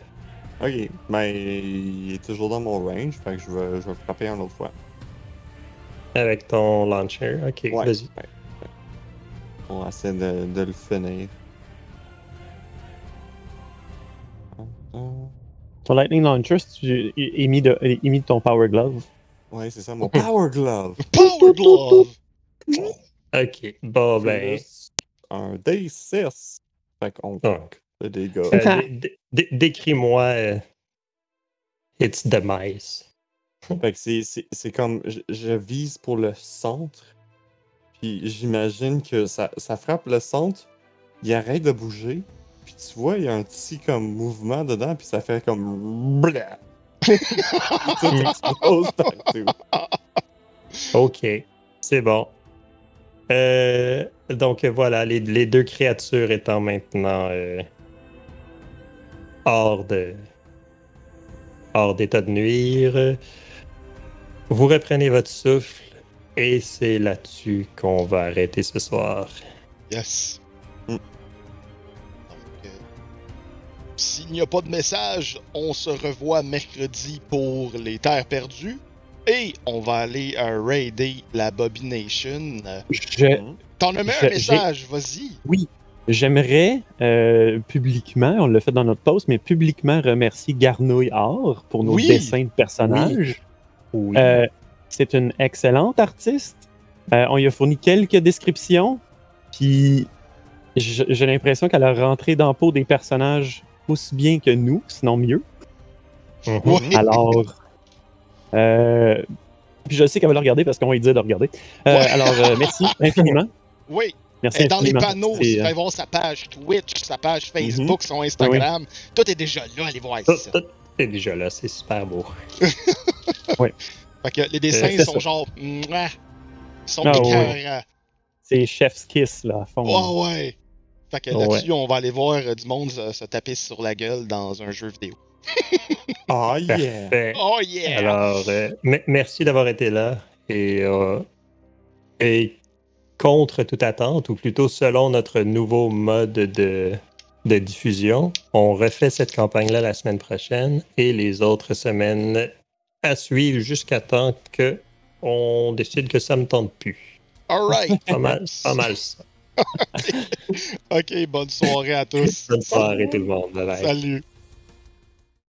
Speaker 4: Ok, ben il est toujours dans mon range, fait que je vais, je vais frapper une autre fois.
Speaker 1: Avec ton launcher. Ok,
Speaker 4: Ouais.
Speaker 1: vas-y.
Speaker 4: ouais. On va essayer de, de le finir.
Speaker 2: Ton Lightning Launcher, tu de, émis de ton Power Glove.
Speaker 4: Ouais, c'est ça, mon Power Glove.
Speaker 3: Power Glove!
Speaker 1: Ok, bon ben.
Speaker 4: Un D6. Fait qu'on
Speaker 1: Donc,
Speaker 4: le dégâts.
Speaker 1: euh, dé- dé- dé- décris-moi euh, Its Demise.
Speaker 4: Fait que c'est- c'est c'est comme. Je, je vise pour le centre. J'imagine que ça, ça frappe le centre. Il arrête de bouger. Puis tu vois, il y a un petit comme mouvement dedans. Puis ça fait comme. Tout explose partout.
Speaker 1: Ok, c'est bon. Euh, donc voilà, les, les deux créatures étant maintenant euh, hors de hors d'état de nuire. Vous reprenez votre souffle et c'est là-dessus qu'on va arrêter ce soir.
Speaker 3: Yes.
Speaker 4: Mm.
Speaker 3: Donc, euh, s'il n'y a pas de message, on se revoit mercredi pour les Terres perdues. Et on va aller euh, raider la Bobination.
Speaker 2: Je,
Speaker 3: T'en as mis un message, vas-y.
Speaker 2: J'aimerais euh, publiquement, on l'a fait dans notre post, mais publiquement remercier Garnouille Art pour nos
Speaker 3: Oui.
Speaker 2: dessins de personnages.
Speaker 1: Oui.
Speaker 2: C'est une excellente artiste. Euh, on lui a fourni quelques descriptions, puis j'ai l'impression qu'elle a rentré dans la peau des personnages aussi bien que nous, sinon mieux.
Speaker 1: Mhm.
Speaker 3: Ouais.
Speaker 2: Alors, euh, puis je sais qu'elle va le regarder parce qu'on va lui dire de regarder. Euh,
Speaker 3: Ouais.
Speaker 2: Alors, euh, merci infiniment.
Speaker 3: Oui,
Speaker 2: Merci
Speaker 3: et dans les panneaux, si
Speaker 2: euh,
Speaker 3: vous voir sa page Twitch, sa page Facebook,
Speaker 2: Mhm.
Speaker 3: son Instagram, tout est déjà là, allez voir
Speaker 1: Tout-
Speaker 3: ça.
Speaker 1: tout est déjà là, c'est super beau.
Speaker 3: Fait que les dessins
Speaker 2: Euh,
Speaker 3: sont
Speaker 2: ça.
Speaker 3: genre. mouah, Ils sont
Speaker 2: Ah, ouais. C'est Chef's Kiss, là, à fond.
Speaker 3: Ouais, ouais. Fait que là-dessus, on va aller voir euh, du monde se, se taper sur la gueule dans un jeu vidéo.
Speaker 4: Ah, yeah!
Speaker 1: Parfait.
Speaker 3: Oh yeah!
Speaker 1: Alors, euh, me- merci d'avoir été là. Et, euh, et contre toute attente, ou plutôt selon notre nouveau mode de, de diffusion, on refait cette campagne-là la semaine prochaine et les autres semaines à suivre jusqu'à temps que on décide que ça me tente plus.
Speaker 3: Alright!
Speaker 1: Pas mal, pas mal ça.
Speaker 3: ok, bonne soirée à tous.
Speaker 1: Bonne soirée tout le monde. Bye bye.
Speaker 3: Salut!